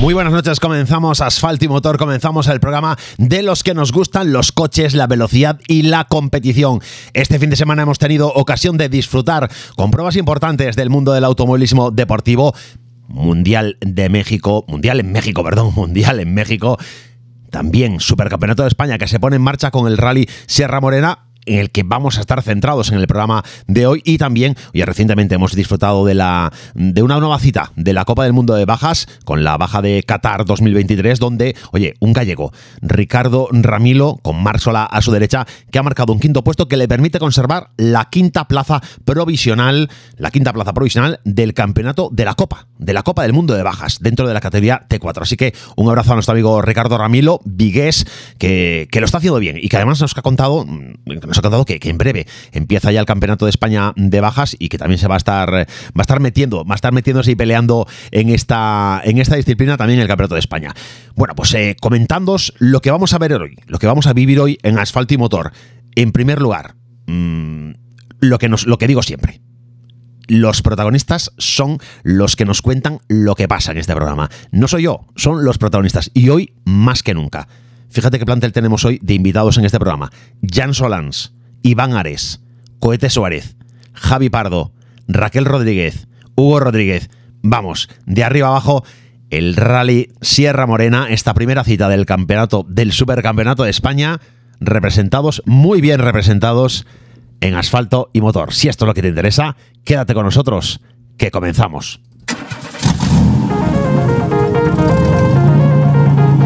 Muy buenas noches, comenzamos Asfalto y Motor, comenzamos el programa de los que nos gustan los coches, la velocidad y la competición. Este fin de semana hemos tenido ocasión de disfrutar con pruebas importantes del mundo del automovilismo deportivo. Mundial de México, Mundial en México, perdón, Mundial en México. También Supercampeonato de España que se pone en marcha con el Rally Sierra Morena en el que vamos a estar centrados en el programa de hoy y también, ya recientemente hemos disfrutado de, la, de una nueva cita de la Copa del Mundo de Bajas con la baja de Qatar 2023 donde, oye, un gallego, Ricardo Ramilo, con Marsola a su derecha, que ha marcado un quinto puesto que le permite conservar la quinta plaza provisional, la quinta plaza provisional del campeonato de la Copa, de la Copa del Mundo de Bajas, dentro de la categoría T4. Así que un abrazo a nuestro amigo Ricardo Ramilo, vigués, que, que lo está haciendo bien y que además nos ha contado, nos contado que, en breve empieza ya el Campeonato de España de bajas y que también se va a estar va a estar metiendo, va a estar metiéndose y peleando en esta en esta disciplina también el Campeonato de España. Bueno, pues eh, comentándos lo que vamos a ver hoy, lo que vamos a vivir hoy en Asfalto y Motor. En primer lugar, mmm, lo que nos lo que digo siempre los protagonistas son los que nos cuentan lo que pasa en este programa. No soy yo, son los protagonistas. Y hoy más que nunca. Fíjate qué plantel tenemos hoy de invitados en este programa. Jan Solans, Iván Ares, Coete Suárez, Javi Pardo, Raquel Rodríguez, Hugo Rodríguez. Vamos, de arriba abajo, el Rally Sierra Morena, esta primera cita del campeonato, del Supercampeonato de España, representados, muy bien representados en asfalto y motor. Si esto es lo que te interesa, quédate con nosotros, que comenzamos.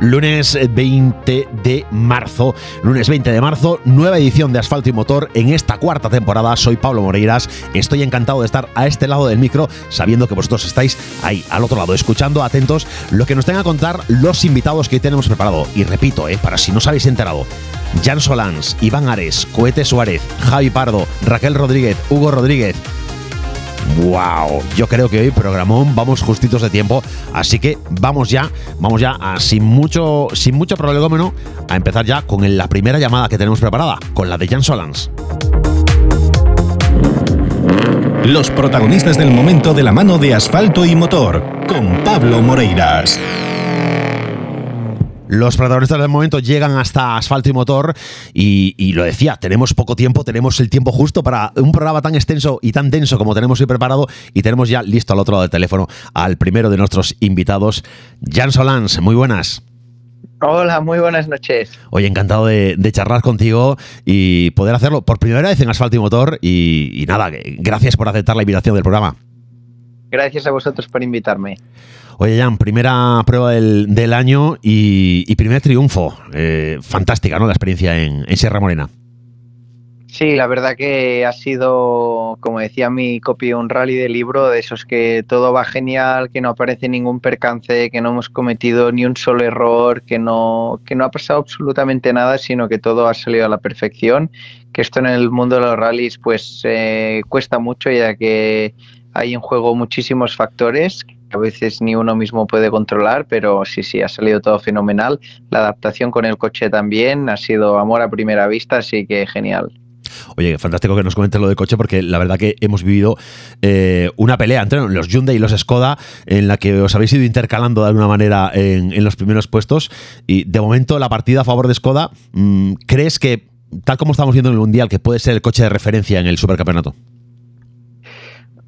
Lunes 20 de marzo. Lunes 20 de marzo, nueva edición de Asfalto y Motor en esta cuarta temporada. Soy Pablo Moreiras. Estoy encantado de estar a este lado del micro, sabiendo que vosotros estáis ahí, al otro lado, escuchando atentos lo que nos tengan a contar los invitados que hoy tenemos preparado. Y repito, eh, para si no os habéis enterado, Jan Solans, Iván Ares, Coete Suárez, Javi Pardo, Raquel Rodríguez, Hugo Rodríguez, Wow, yo creo que hoy programón vamos justitos de tiempo, así que vamos ya, vamos ya sin mucho sin mucho prolegómeno a empezar ya con la primera llamada que tenemos preparada, con la de Jan Solans. Los protagonistas del momento de la mano de asfalto y motor, con Pablo Moreiras. Los protagonistas del momento llegan hasta asfalto y motor y, lo decía, tenemos poco tiempo, tenemos el tiempo justo para un programa tan extenso y tan denso como tenemos hoy preparado y tenemos ya listo al otro lado del teléfono al primero de nuestros invitados, Jan Solans. Muy buenas. Hola, muy buenas noches. Oye, encantado de, charlar contigo y poder hacerlo por primera vez en Asfalto y Motor. Y, y, nada, gracias por aceptar la invitación del programa. Gracias a vosotros por invitarme. Oye, Jan, primera prueba del, año y, primer triunfo. Eh, fantástica, ¿no? La experiencia en, Sierra Morena. Sí, la verdad que ha sido, como decía mi copia, un rally de libro, de esos que todo va genial, que no aparece ningún percance, que no hemos cometido ni un solo error, que no, que no ha pasado absolutamente nada, sino que todo ha salido a la perfección. Que esto en el mundo de los rallies pues eh, cuesta mucho ya que hay en juego muchísimos factores a veces ni uno mismo puede controlar, pero sí, sí, ha salido todo fenomenal. La adaptación con el coche también ha sido amor a primera vista, así que genial. Oye, fantástico que nos comentes lo del coche porque la verdad que hemos vivido eh, una pelea entre los Hyundai y los Skoda en la que os habéis ido intercalando de alguna manera en, los primeros puestos y de momento la partida a favor de Skoda, mm, ¿crees que tal como estamos viendo en el Mundial que puede ser el coche de referencia en el Supercampeonato?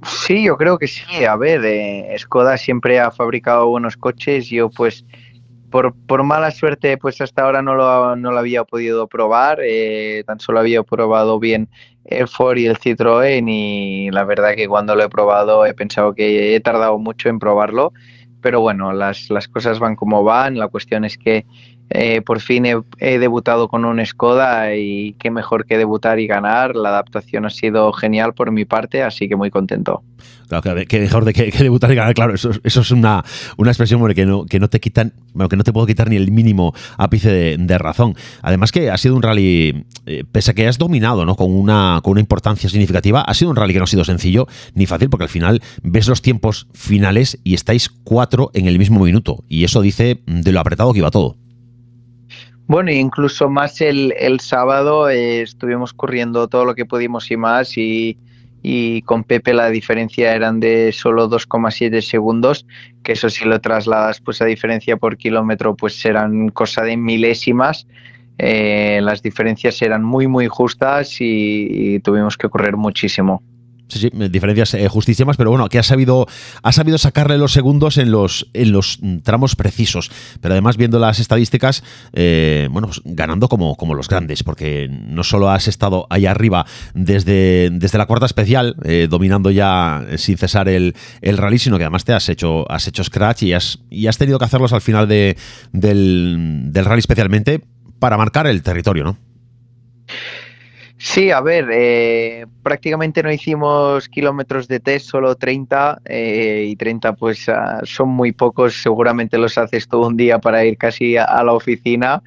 Sí, yo creo que sí. A ver, eh, Skoda siempre ha fabricado buenos coches. Yo, pues, por, por mala suerte, pues hasta ahora no lo, no lo había podido probar. Eh, tan solo había probado bien el Ford y el Citroën. Y la verdad que cuando lo he probado he pensado que he tardado mucho en probarlo. Pero bueno, las, las cosas van como van. La cuestión es que eh, por fin he, debutado con un Skoda y qué mejor que debutar y ganar. La adaptación ha sido genial por mi parte, así que muy contento. Claro, que, mejor de que, debutar y ganar, claro, eso, es una, una expresión que, no, que no te quitan, bueno, que no te puedo quitar ni el mínimo ápice de, razón. Además que ha sido un rally, eh, pese a que has dominado ¿no? con, una, con una importancia significativa, ha sido un rally que no ha sido sencillo ni fácil, porque al final ves los tiempos finales y estáis cuatro en el mismo minuto. Y eso dice de lo apretado que iba todo. Bueno, incluso más el, el sábado eh, estuvimos corriendo todo lo que pudimos y más y, y con Pepe la diferencia eran de solo 2,7 segundos, que eso si lo trasladas pues a diferencia por kilómetro pues eran cosa de milésimas. Eh, las diferencias eran muy muy justas y tuvimos que correr muchísimo. Sí, sí, diferencias eh, justísimas, pero bueno, que ha sabido, ha sabido sacarle los segundos en los, en los tramos precisos. Pero además, viendo las estadísticas, eh, bueno, pues ganando como, como los grandes, porque no solo has estado ahí arriba desde, desde la cuarta especial, eh, dominando ya sin cesar el, el, rally, sino que además te has hecho, has hecho scratch y has, y has tenido que hacerlos al final de, del, del rally especialmente para marcar el territorio, ¿no? Sí, a ver, eh, prácticamente no hicimos kilómetros de test, solo 30 eh, y 30 pues ah, son muy pocos, seguramente los haces todo un día para ir casi a, la oficina,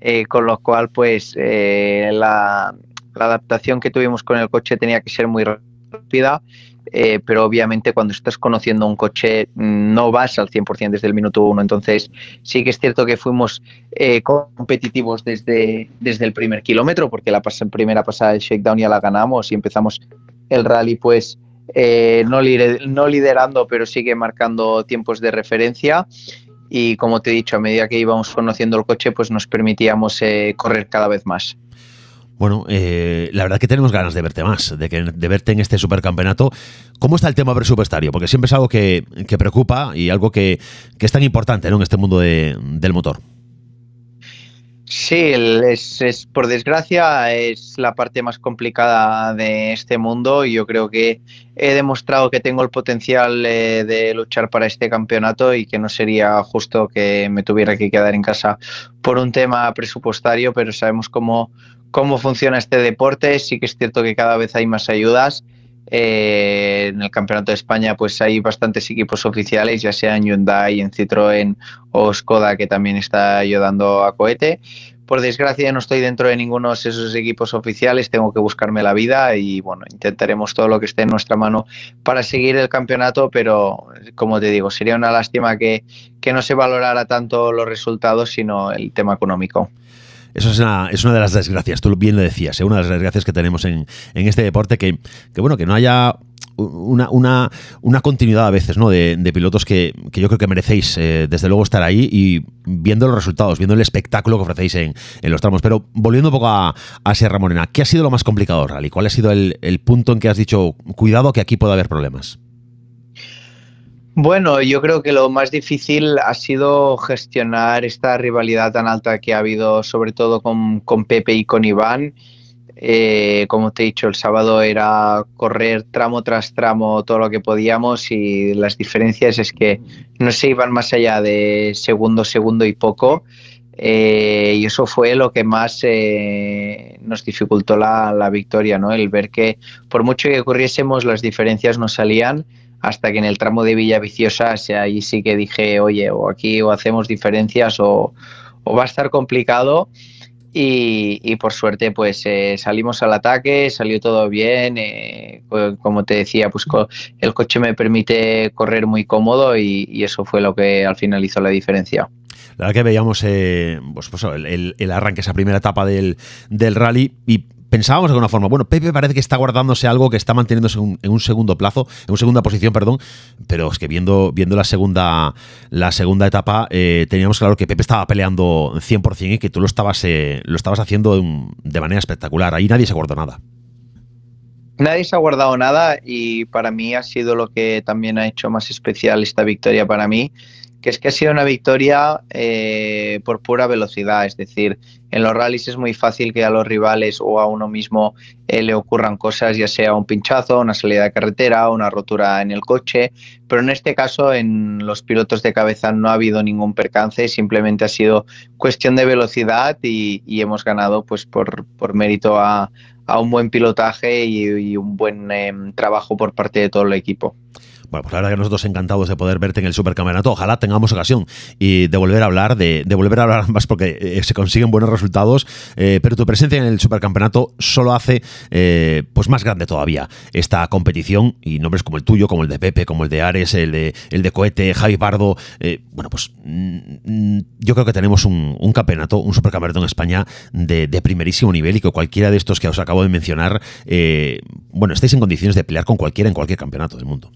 eh, con lo cual pues la, la adaptación que tuvimos con el coche tenía que ser muy rápida eh, pero obviamente cuando estás conociendo un coche mm, no vas al 100% desde el minuto uno. Entonces sí que es cierto que fuimos eh, competitivos desde, desde el primer kilómetro, porque la primera pasada del shakedown ya la ganamos y empezamos el rally pues eh, no, no liderando, pero sigue marcando tiempos de referencia y como te he dicho, a medida que íbamos conociendo el coche, pues nos permitíamos correr cada vez más. Bueno, eh, la verdad que tenemos ganas de verte más, de, que, de verte en este supercampeonato. ¿Cómo está el tema presupuestario? Porque siempre es algo que, preocupa y algo que, es tan importante en este mundo del motor. Sí, es, por desgracia es la parte más complicada de este mundo y yo creo que he demostrado que tengo el potencial eh, de luchar para este campeonato y que no sería justo que me tuviera que quedar en casa por un tema presupuestario, pero sabemos cómo, cómo funciona este deporte. Sí que es cierto que cada vez hay más ayudas. Eh, en el Campeonato de España pues hay bastantes equipos oficiales, ya sea en Hyundai, en Citroën o Skoda, que también está ayudando a Cohete. Por desgracia no estoy dentro de ninguno de esos equipos oficiales, tengo que buscarme la vida y bueno, intentaremos todo lo que esté en nuestra mano para seguir el campeonato, pero como te digo, sería una lástima que, que no se valorara tanto los resultados, sino el tema económico. Eso es una, es una de las desgracias, tú bien lo decías, ¿eh? una de las desgracias que tenemos en, en este deporte, que, que, bueno, que no haya una, una, una, continuidad a veces ¿no? de, pilotos que, que, yo creo que merecéis eh, desde luego estar ahí y viendo los resultados, viendo el espectáculo que ofrecéis en, en los tramos. Pero volviendo un poco a, a, Sierra Morena, ¿qué ha sido lo más complicado, Rally? ¿Cuál ha sido el, el punto en que has dicho, cuidado que aquí puede haber problemas? Bueno, yo creo que lo más difícil ha sido gestionar esta rivalidad tan alta que ha habido, sobre todo con, Pepe y con Iván. Eh, como te he dicho, el sábado era correr tramo tras tramo todo lo que podíamos y las diferencias es que no se iban más allá de segundo, segundo y poco. Eh, y eso fue lo que más eh, nos dificultó la, la, victoria, ¿no? El ver que por mucho que corriésemos las diferencias no salían hasta que en el tramo de Villa Viciosa, ahí sí que dije, oye, o aquí o hacemos diferencias o, va a estar complicado. Y, por suerte pues eh, salimos al ataque, salió todo bien, eh, como te decía, pues el coche me permite correr muy cómodo y, eso fue lo que al final hizo la diferencia. La verdad que veíamos eh, pues, pues el, el, arranque, esa primera etapa del, del rally y pensábamos de alguna forma, bueno, Pepe parece que está guardándose algo que está manteniéndose en un segundo plazo, en una segunda posición, perdón, pero es que viendo, viendo la segunda la segunda etapa, eh, teníamos claro que Pepe estaba peleando 100% y que tú lo estabas, eh, lo estabas haciendo de manera espectacular. Ahí nadie se guardó nada. Nadie se ha guardado nada y para mí ha sido lo que también ha hecho más especial esta victoria para mí, que es que ha sido una victoria eh, por pura velocidad, es decir, en los rallies es muy fácil que a los rivales o a uno mismo eh, le ocurran cosas, ya sea un pinchazo, una salida de carretera, una rotura en el coche, pero en este caso en los pilotos de cabeza no ha habido ningún percance, simplemente ha sido cuestión de velocidad y, hemos ganado pues por, por mérito a, un buen pilotaje y, un buen em, trabajo por parte de todo el equipo. Bueno, pues la verdad que nosotros encantados de poder verte en el supercampeonato. Ojalá tengamos ocasión y de volver a hablar, de, volver a hablar más porque eh, se consiguen buenos resultados, eh, pero tu presencia en el supercampeonato solo hace eh, pues más grande todavía esta competición y nombres como el tuyo, como el de Pepe, como el de Ares, el de, el de Cohete, Javi Pardo. bueno, pues mm, yo creo que tenemos un, campeonato, un supercampeonato en España de, de, primerísimo nivel y que cualquiera de estos que os acabo de mencionar, bueno, estáis en condiciones de pelear con cualquiera en cualquier campeonato del mundo.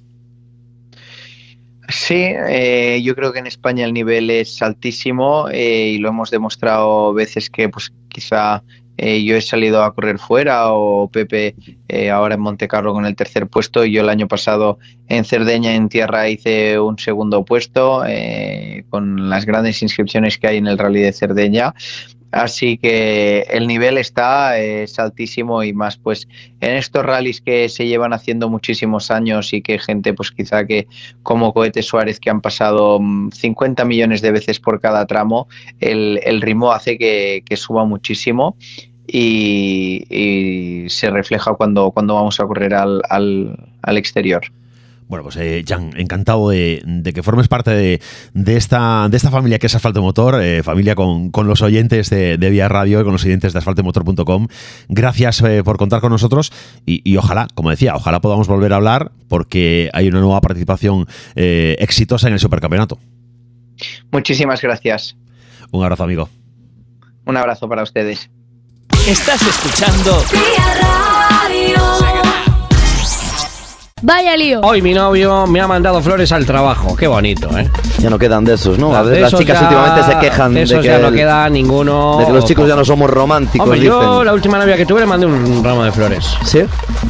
Sí, eh, yo creo que en España el nivel es altísimo eh, y lo hemos demostrado veces que pues quizá eh, yo he salido a correr fuera o Pepe ahora en Montecarlo con el tercer puesto. Y yo el año pasado en Cerdeña en tierra hice un segundo puesto con las grandes inscripciones que hay en el rally de Cerdeña Así que el nivel está es altísimo y más pues en estos rallies que se llevan haciendo muchísimos años y que gente pues quizá que como Cohete Suárez que han pasado 50 mm, millones de veces por cada tramo, el, ritmo hace que, suba muchísimo y, se refleja cuando, cuando vamos a correr al, al exterior. Bueno, pues eh, Jan, encantado de, que formes parte de, esta, de esta familia que es Asfalto Motor, eh, familia con, los oyentes de, Vía Radio y con los oyentes de asfaltomotor.com. Gracias eh, por contar con nosotros y, ojalá, como decía, ojalá podamos volver a hablar porque hay una nueva participación exitosa en el Supercampeonato. Muchísimas gracias. Un abrazo, amigo. Un abrazo para ustedes. Estás escuchando Vía Radio. Vaya lío. Hoy mi novio me ha mandado flores al trabajo. Qué bonito, ¿eh? Ya no quedan de esos, ¿no? A veces las chicas últimamente se quejan de, que ya no queda ninguno. De que los chicos ya no somos románticos. Hombre, yo la última novia que tuve le mandé un ramo de flores. ¿Sí?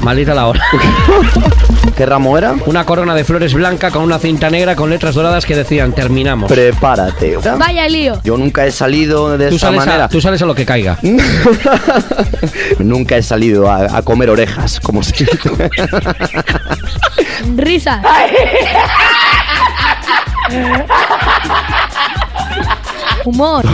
Maldita la hora. ¿Qué ramo era? Una corona de flores blanca con una cinta negra con letras doradas que decían terminamos. Prepárate. Vaya lío. Yo nunca he salido de esa manera. tú sales a lo que caiga. nunca he salido a, comer orejas, como si. Risas. Humor,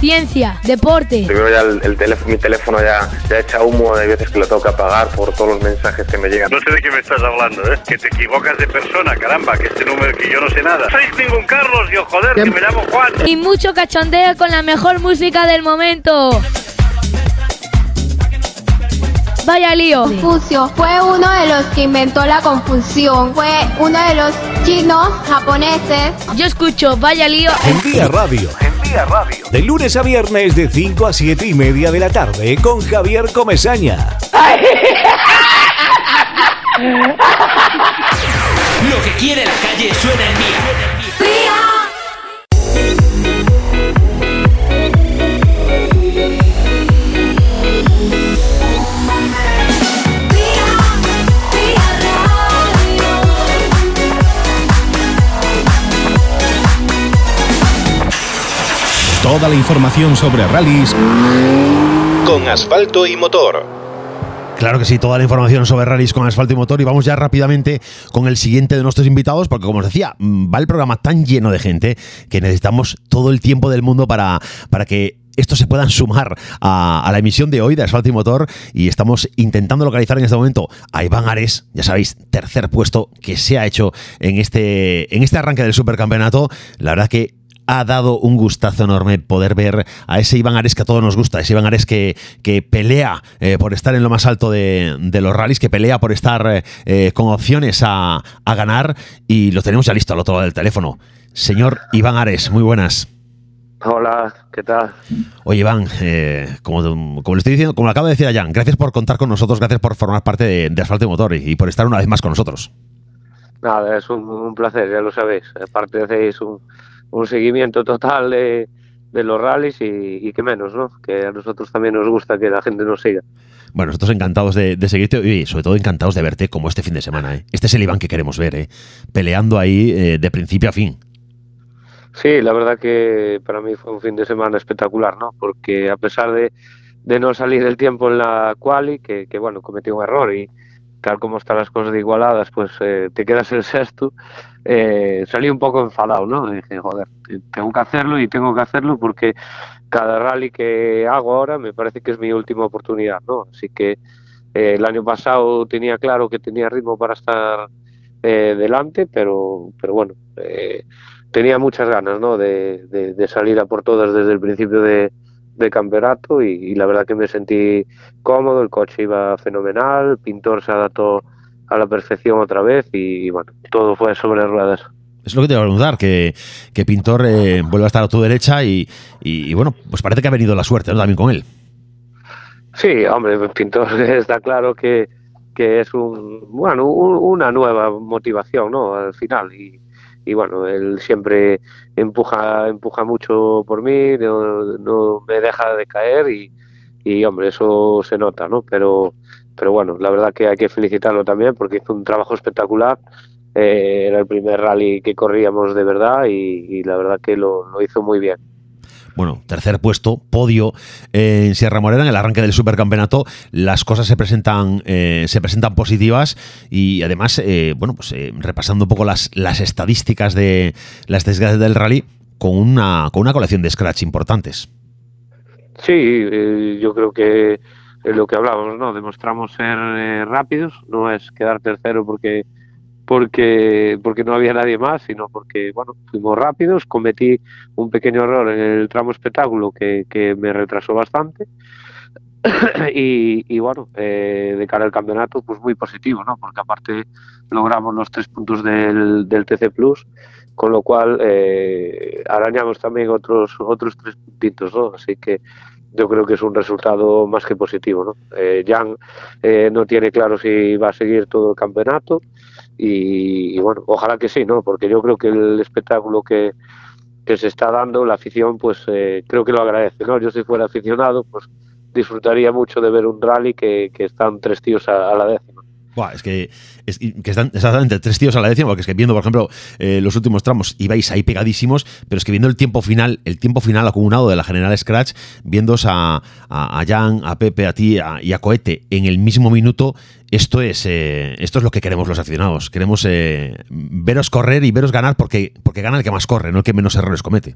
ciencia, deporte. Primero ya el, teléfono, mi teléfono ya, ya echa humo, hay veces que lo tengo que apagar por todos los mensajes que me llegan. No sé de qué me estás hablando, ¿eh? Que te equivocas de persona, caramba, que este número que yo no sé nada. Soy ningún Carlos, yo joder, que me llamo Juan. Y mucho cachondeo con la mejor música del momento. Vaya lío. Confucio fue uno de los que inventó la confusión. Fue uno de los chinos japoneses. Yo escucho Vaya lío. En Día Radio. En Día Radio. De lunes a viernes de 5 a 7 y media de la tarde con Javier Comesaña. Lo que quiere la calle suena en Vía. Toda la información sobre rallies con asfalto y motor. Claro que sí, toda la información sobre rallies con asfalto y motor y vamos ya rápidamente con el siguiente de nuestros invitados porque como os decía, mm, va el programa tan lleno de gente que necesitamos todo el tiempo del mundo para, para que estos se puedan sumar a, la emisión de hoy de Asfalto y Motor y estamos intentando localizar en este momento a Iván Ares, ya sabéis, tercer puesto que se ha hecho en este, en este arranque del supercampeonato. La verdad que ha dado un gustazo enorme poder ver a ese Iván Ares que a todos nos gusta, ese Iván Ares que, que pelea eh, por estar en lo más alto de, los rallies, que pelea por estar eh, eh, con opciones a, ganar y lo tenemos ya listo al otro lado del teléfono. Señor Iván Ares, muy buenas. Hola, ¿qué tal? Oye, Iván, como, como, le estoy diciendo, como le acabo de decir a Jan, gracias por contar con nosotros, gracias por formar parte de, Asfalto y Motor y, por estar una vez más con nosotros. Nada, es un, placer, ya lo sabéis. Aparte hacéis un, un seguimiento total de, los rallies y, que menos, ¿no? Que a nosotros también nos gusta que la gente nos siga. Bueno, nosotros encantados de, seguirte y sobre todo encantados de verte como este fin de semana. ¿eh? Este es el Iván que queremos ver, ¿eh? peleando ahí eh, de principio a fin. Sí, la verdad que para mí fue un fin de semana espectacular, ¿no? Porque a pesar de, de no salir el tiempo en la quali, que, que bueno, cometí un error y tal como están las cosas de igualadas, pues eh, te quedas el sexto, eh, salí un poco enfadado, ¿no? dije, joder, tengo que hacerlo y tengo que hacerlo porque cada rally que hago ahora me parece que es mi última oportunidad, ¿no? Así que eh, el año pasado tenía claro que tenía ritmo para estar eh, delante, pero, pero bueno, eh, tenía muchas ganas, ¿no? De, de, de, salir a por todas desde el principio de, de campeonato y, y, la verdad que me sentí cómodo, el coche iba fenomenal, Pintor se adaptó a la perfección otra vez y, y bueno, todo fue sobre ruedas. Es lo que te iba a preguntar, que, que Pintor eh, vuelve a estar a tu derecha y, y, y, bueno, pues parece que ha venido la suerte ¿no? también con él. Sí, hombre, Pintor está claro que, que es un, bueno, un, una nueva motivación, ¿no? Al final y, y bueno, él siempre empuja, empuja mucho por mí, no, no me deja de caer y, y, hombre, eso se nota, ¿no? Pero, pero bueno, la verdad que hay que felicitarlo también porque hizo un trabajo espectacular eh, era el primer rally que corríamos de verdad y, y la verdad que lo, lo, hizo muy bien. Bueno, tercer puesto, podio en Sierra Morena, en el arranque del supercampeonato. Las cosas se presentan, eh, se presentan positivas y además, eh, bueno, pues eh, repasando un poco las, las estadísticas de las estadísticas del rally con una, con una colección de scratch importantes. Sí, eh, yo creo que lo que hablábamos, ¿no? Demostramos ser eh, rápidos, no es quedar tercero porque porque, porque no había nadie más, sino porque bueno, fuimos rápidos, cometí un pequeño error en el tramo espectáculo que, que me retrasó bastante y, y, bueno, eh, de cara al campeonato, pues muy positivo, ¿no? Porque aparte logramos los tres puntos del, del TC Plus, con lo cual eh, arañamos también otros, otros tres puntitos, ¿no? Así que yo creo que es un resultado más que positivo, ¿no? Eh, Jan eh, no tiene claro si va a seguir todo el campeonato, y, bueno, ojalá que sí, ¿no? Porque yo creo que el espectáculo que, que se está dando, la afición, pues eh, creo que lo agradece, ¿no? Yo si fuera aficionado, pues disfrutaría mucho de ver un rally que, que están tres tíos a, a la décima. Buah, es que, es que están exactamente tres tíos a la décima, porque es que viendo, por ejemplo, eh, los últimos tramos ibais ahí pegadísimos, pero es que viendo el tiempo final, el tiempo final acumulado de la General Scratch, viendo a, a, a Jan, a Pepe, a ti a, y a Cohete en el mismo minuto, esto es, eh, esto es lo que queremos los aficionados. Queremos eh, veros correr y veros ganar porque, porque gana el que más corre, no el que menos errores comete.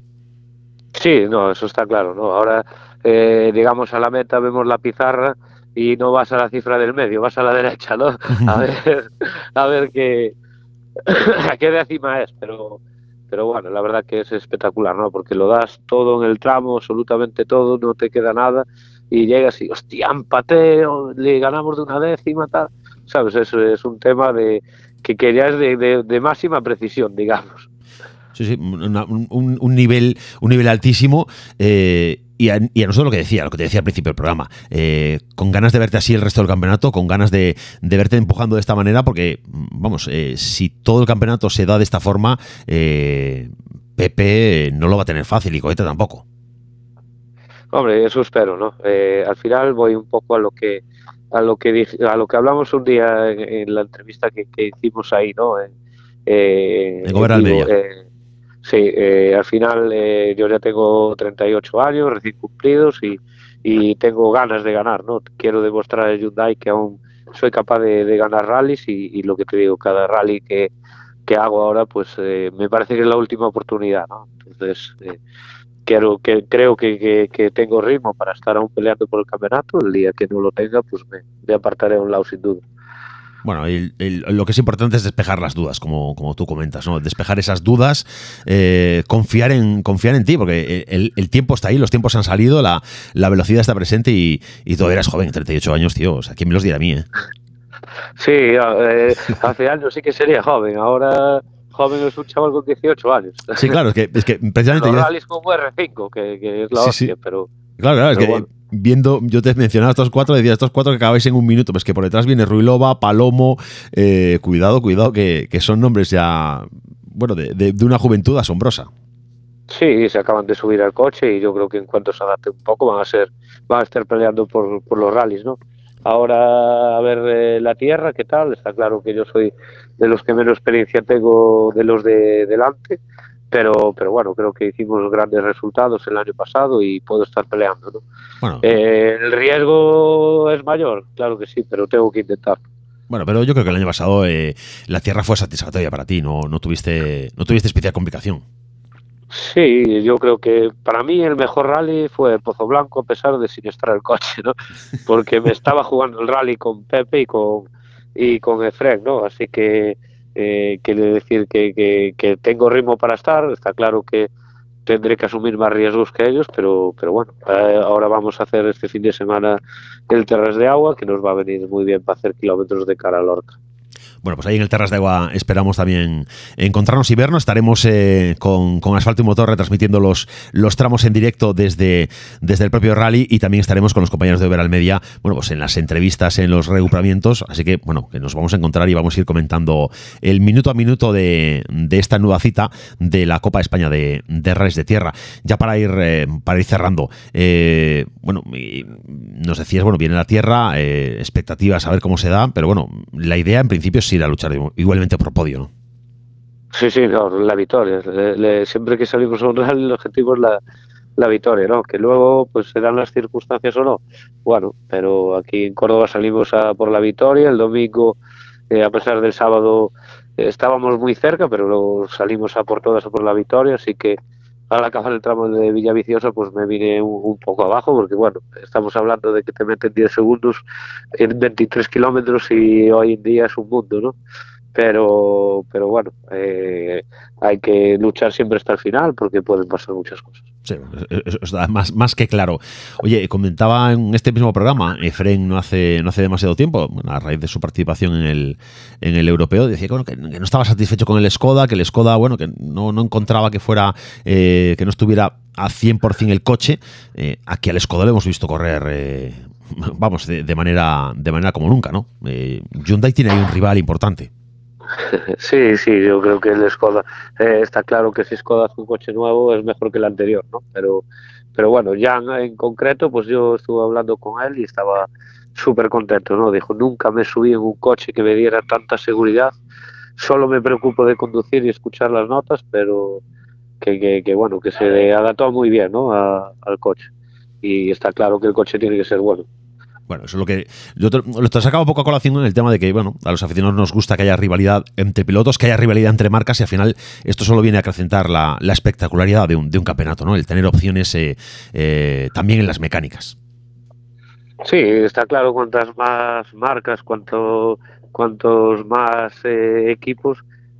Sí, no, eso está claro, ¿no? Ahora eh, llegamos a la meta, vemos la pizarra y no vas a la cifra del medio, vas a la derecha, ¿no? A ver, a ver qué, a qué décima es, pero, pero bueno, la verdad que es espectacular, ¿no? Porque lo das todo en el tramo, absolutamente todo, no te queda nada, y llegas y, hostia, empateo, le ganamos de una décima, tal, ¿sabes? Eso es un tema de que, que ya es de, de, de máxima precisión, digamos. Sí, sí, una, un, un, nivel, un nivel altísimo. Eh, y a, y a, nosotros lo que decía, lo que te decía al principio del programa, eh, con ganas de verte así el resto del campeonato, con ganas de, de verte empujando de esta manera, porque, vamos, eh, si todo el campeonato se da de esta forma, eh, Pepe no lo va a tener fácil y Cohete tampoco. Hombre, eso espero, ¿no? Eh, al final voy un poco a lo que a lo que dije, a lo que hablamos un día en, en la entrevista que, que, hicimos ahí, ¿no? Eh, en. Sí, eh, al final eh, yo ya tengo 38 años recién cumplidos y, y, tengo ganas de ganar, ¿no? Quiero demostrar a Hyundai que aún soy capaz de, ganar rallies y, lo que te digo, cada rally que, hago ahora, pues eh, me parece que es la última oportunidad, ¿no? Entonces, eh, quiero, que, creo que, que, que, tengo ritmo para estar aún peleando por el campeonato. El día que no lo tenga, pues me, me apartaré a un lado sin duda. Bueno, el, el, lo que es importante es despejar las dudas, como, como tú comentas, ¿no? Despejar esas dudas, eh, confiar, en, confiar en ti, porque el, el, tiempo está ahí, los tiempos han salido, la, la velocidad está presente y, y todavía eres joven, 38 años, tío. O sea, ¿quién me los dirá a mí, eh? Sí, eh, hace años sí que sería joven, ahora joven es un chaval con 18 años. Sí, claro, es que, es que precisamente... Los rallies con R5, que, que, es la sí, hostia, sí. pero... Claro, claro, es que bueno. Viendo, yo te mencionaba estos cuatro, decía estos cuatro que acabáis en un minuto, pues que por detrás viene Ruilova, Palomo, eh, cuidado, cuidado, que, que, son nombres ya, bueno, de, de, de, una juventud asombrosa. Sí, se acaban de subir al coche y yo creo que en cuanto se adapte un poco van a ser, van a estar peleando por, por los rallies, ¿no? Ahora a ver eh, la tierra, ¿qué tal? Está claro que yo soy de los que menos experiencia tengo de los de delante, pero, pero bueno, creo que hicimos grandes resultados el año pasado y puedo estar peleando. ¿no? Eh, el riesgo es mayor, claro que sí, pero tengo que intentar. Bueno, pero yo creo que el año pasado eh, la tierra fue satisfactoria para ti, no, no, tuviste, no tuviste especial complicación. Sí, yo creo que para mí el mejor rally fue Pozo Blanco, a pesar de sinestrar el coche, ¿no? Porque me estaba jugando el rally con Pepe y con, y con Efren, ¿no? Así que eh, quiere decir que, que, tengo ritmo para estar, está claro que tendré que asumir más riesgos que ellos, pero, pero bueno, eh, ahora vamos a hacer este fin de semana el Terras de Agua, que nos va a venir muy bien para hacer kilómetros de cara a Lorca. Bueno, pues ahí en el Terras de Agua esperamos también encontrarnos y vernos. Estaremos eh, con, Asfalto y Motor retransmitiendo los, los tramos en directo desde, desde el propio rally y también estaremos con los compañeros de Overal Media, bueno, pues en las entrevistas, en los recuperamientos. Así que, bueno, que nos vamos a encontrar y vamos a ir comentando el minuto a minuto de, esta nueva cita de la Copa España de, de Rallys de Tierra. Ya para ir, eh, para ir cerrando, eh, bueno, nos decías, bueno, viene la Tierra, expectativas a ver cómo se da, pero bueno, la idea en principio es ir a luchar igualmente por podio, ¿no? Sí, sí, la victoria. siempre que salimos a un rally, el objetivo es la, victoria, ¿no? Que luego pues se dan las circunstancias o no. Bueno, pero aquí en Córdoba salimos a por la victoria. El domingo, eh, a pesar del sábado, eh, estábamos muy cerca, pero luego salimos a por todas a por la victoria. Así que al acabar el tramo de Villaviciosa, pues me vine un, poco abajo, porque bueno, estamos hablando de que te meten 10 segundos en 23 kilómetros y hoy en día es un mundo, ¿no? Pero, pero bueno, eh, hay que luchar siempre hasta el final porque pueden pasar muchas cosas. Sí, más, más que claro. Oye, comentaba en este mismo programa, Efren no hace, no hace demasiado tiempo, a raíz de su participación en el, en el europeo, decía que, no estaba satisfecho con el Skoda, que el Skoda, bueno, que no, no encontraba que fuera, eh, que no estuviera a 100% el coche. Eh, aquí al Skoda le hemos visto correr, eh, vamos, de, manera, de manera como nunca, ¿no? Hyundai tiene ahí un rival importante. Sí, sí, yo creo que el Skoda eh, está claro que si Skoda hace un coche nuevo es mejor que el anterior, ¿no? Pero, pero bueno, ya en, concreto, pues yo estuve hablando con él y estaba súper contento, ¿no? Dijo, nunca me subí en un coche que me diera tanta seguridad, solo me preocupo de conducir y escuchar las notas, pero que, que, bueno, que se adaptó muy bien, ¿no? al coche. Y está claro que el coche tiene que ser bueno. Bueno, eso es lo que. Yo te, lo te sacaba poco a colación en el tema de que, bueno, a los aficionados nos gusta que haya rivalidad entre pilotos, que haya rivalidad entre marcas y al final esto solo viene a acrecentar la, espectacularidad de un, de un, campeonato, ¿no? El tener opciones eh, eh, también en las mecánicas. Sí, está claro, cuantas más marcas, cuanto, cuantos más eh, equipos,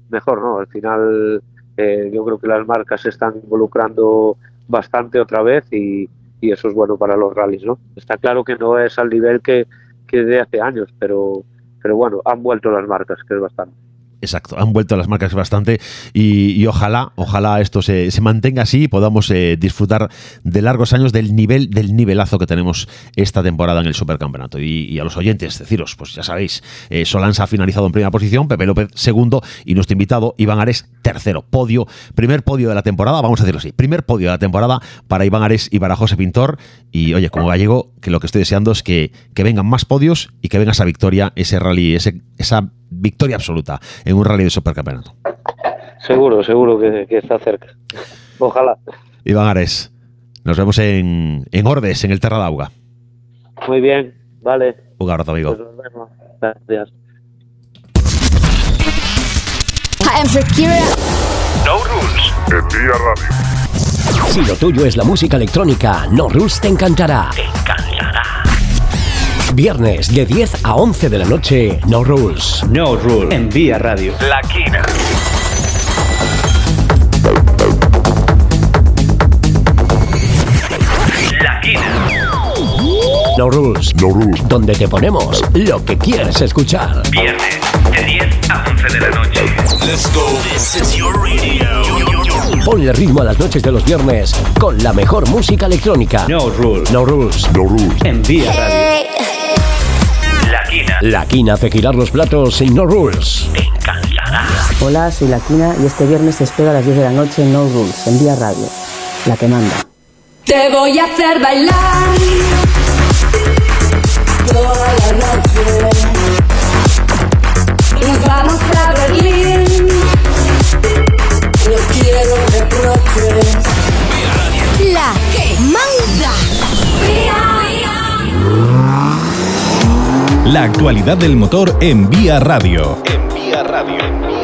mejor, ¿no? Al final, yo creo que las marcas se están involucrando bastante otra vez y y eso es bueno para los rallies, ¿no? Está claro que no es al nivel que, que de hace años, pero, pero bueno, han vuelto las marcas, que es bastante. Exacto, han vuelto las marcas bastante y, ojalá, ojalá esto se, mantenga así y podamos eh, disfrutar de largos años del nivel, del nivelazo que tenemos esta temporada en el Supercampeonato. Y, a los oyentes, deciros, pues ya sabéis, eh, Solans ha finalizado en primera posición, Pepe López segundo y nuestro invitado Iván Ares tercero. Podio, primer podio de la temporada, vamos a decirlo así, primer podio de la temporada para Iván Ares y para José Pintor. Y oye, como gallego, que lo que estoy deseando es que, que vengan más podios y que venga esa victoria, ese rally, ese, esa victoria absoluta en un rally de supercampeonato. Seguro, seguro que, está cerca. Ojalá. Iván Ares, nos vemos en, en Ordes, en el Terra d'Auga. Muy bien, vale. Un abrazo, amigo. Pues nos vemos. Gracias. No Rules. En Día Radio. Si lo tuyo es la música electrónica, No Rules te encantará. Te encantará. Viernes de 10 a 11 de la noche, No Rules. No Rules. En Vía Radio. La Quina. La Quina. No Rules. No Rules. Donde te ponemos lo que quieres escuchar. Viernes de 10 a 11 de la noche. Let's go. This is your radio. Ponle ritmo a las noches de los viernes con la mejor música electrónica. No Rules. No Rules. No Rules. En Vía Radio. La Quina. La Quina hace girar los platos sin No Rules. Te encantará. Hola, soy La Quina y este viernes te espero a las 10 de la noche en No Rules, en Vía Radio. La que manda. Te voy a hacer bailar toda la actualidad del motor en Vía Radio. En Vía Radio.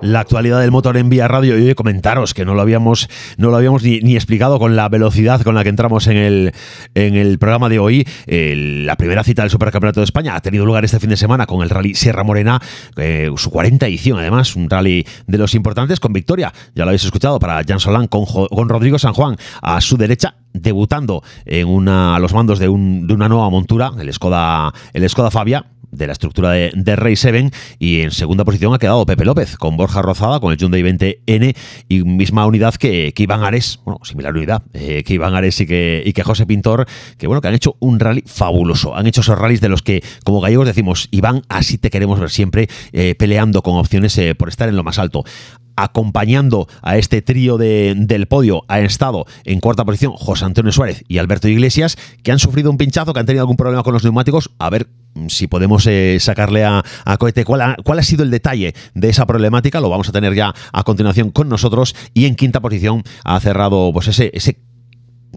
La actualidad del motor en vía radio. Y comentaros que no lo habíamos no lo habíamos ni, explicado con la velocidad con la que entramos en el, en el programa de hoy. La primera cita del Supercampeonato de España ha tenido lugar este fin de semana con el Rally Sierra Morena eh, su 40 edición además un rally de los importantes con victoria ya lo habéis escuchado para Jan Solán con, con Rodrigo San Juan a su derecha debutando en una, a los mandos de, un, de una nueva montura el Skoda, el Skoda Fabia de la estructura de, de Rey 7 y en segunda posición ha quedado Pepe López con Borja Rozada con el Hyundai 20N y misma unidad que, que Iván Ares, bueno, similar unidad, eh, que Iván Ares y que, y que José Pintor, que bueno, que han hecho un rally fabuloso, han hecho esos rallies de los que como gallegos decimos, Iván, así te queremos ver siempre eh, peleando con opciones eh, por estar en lo más alto acompañando a este trío de, del podio ha estado en cuarta posición José Antonio Suárez y Alberto Iglesias, que han sufrido un pinchazo, que han tenido algún problema con los neumáticos. A ver si podemos eh, sacarle a, a Cohete cuál ha, sido el detalle de esa problemática. Lo vamos a tener ya a continuación con nosotros. Y en quinta posición ha cerrado pues ese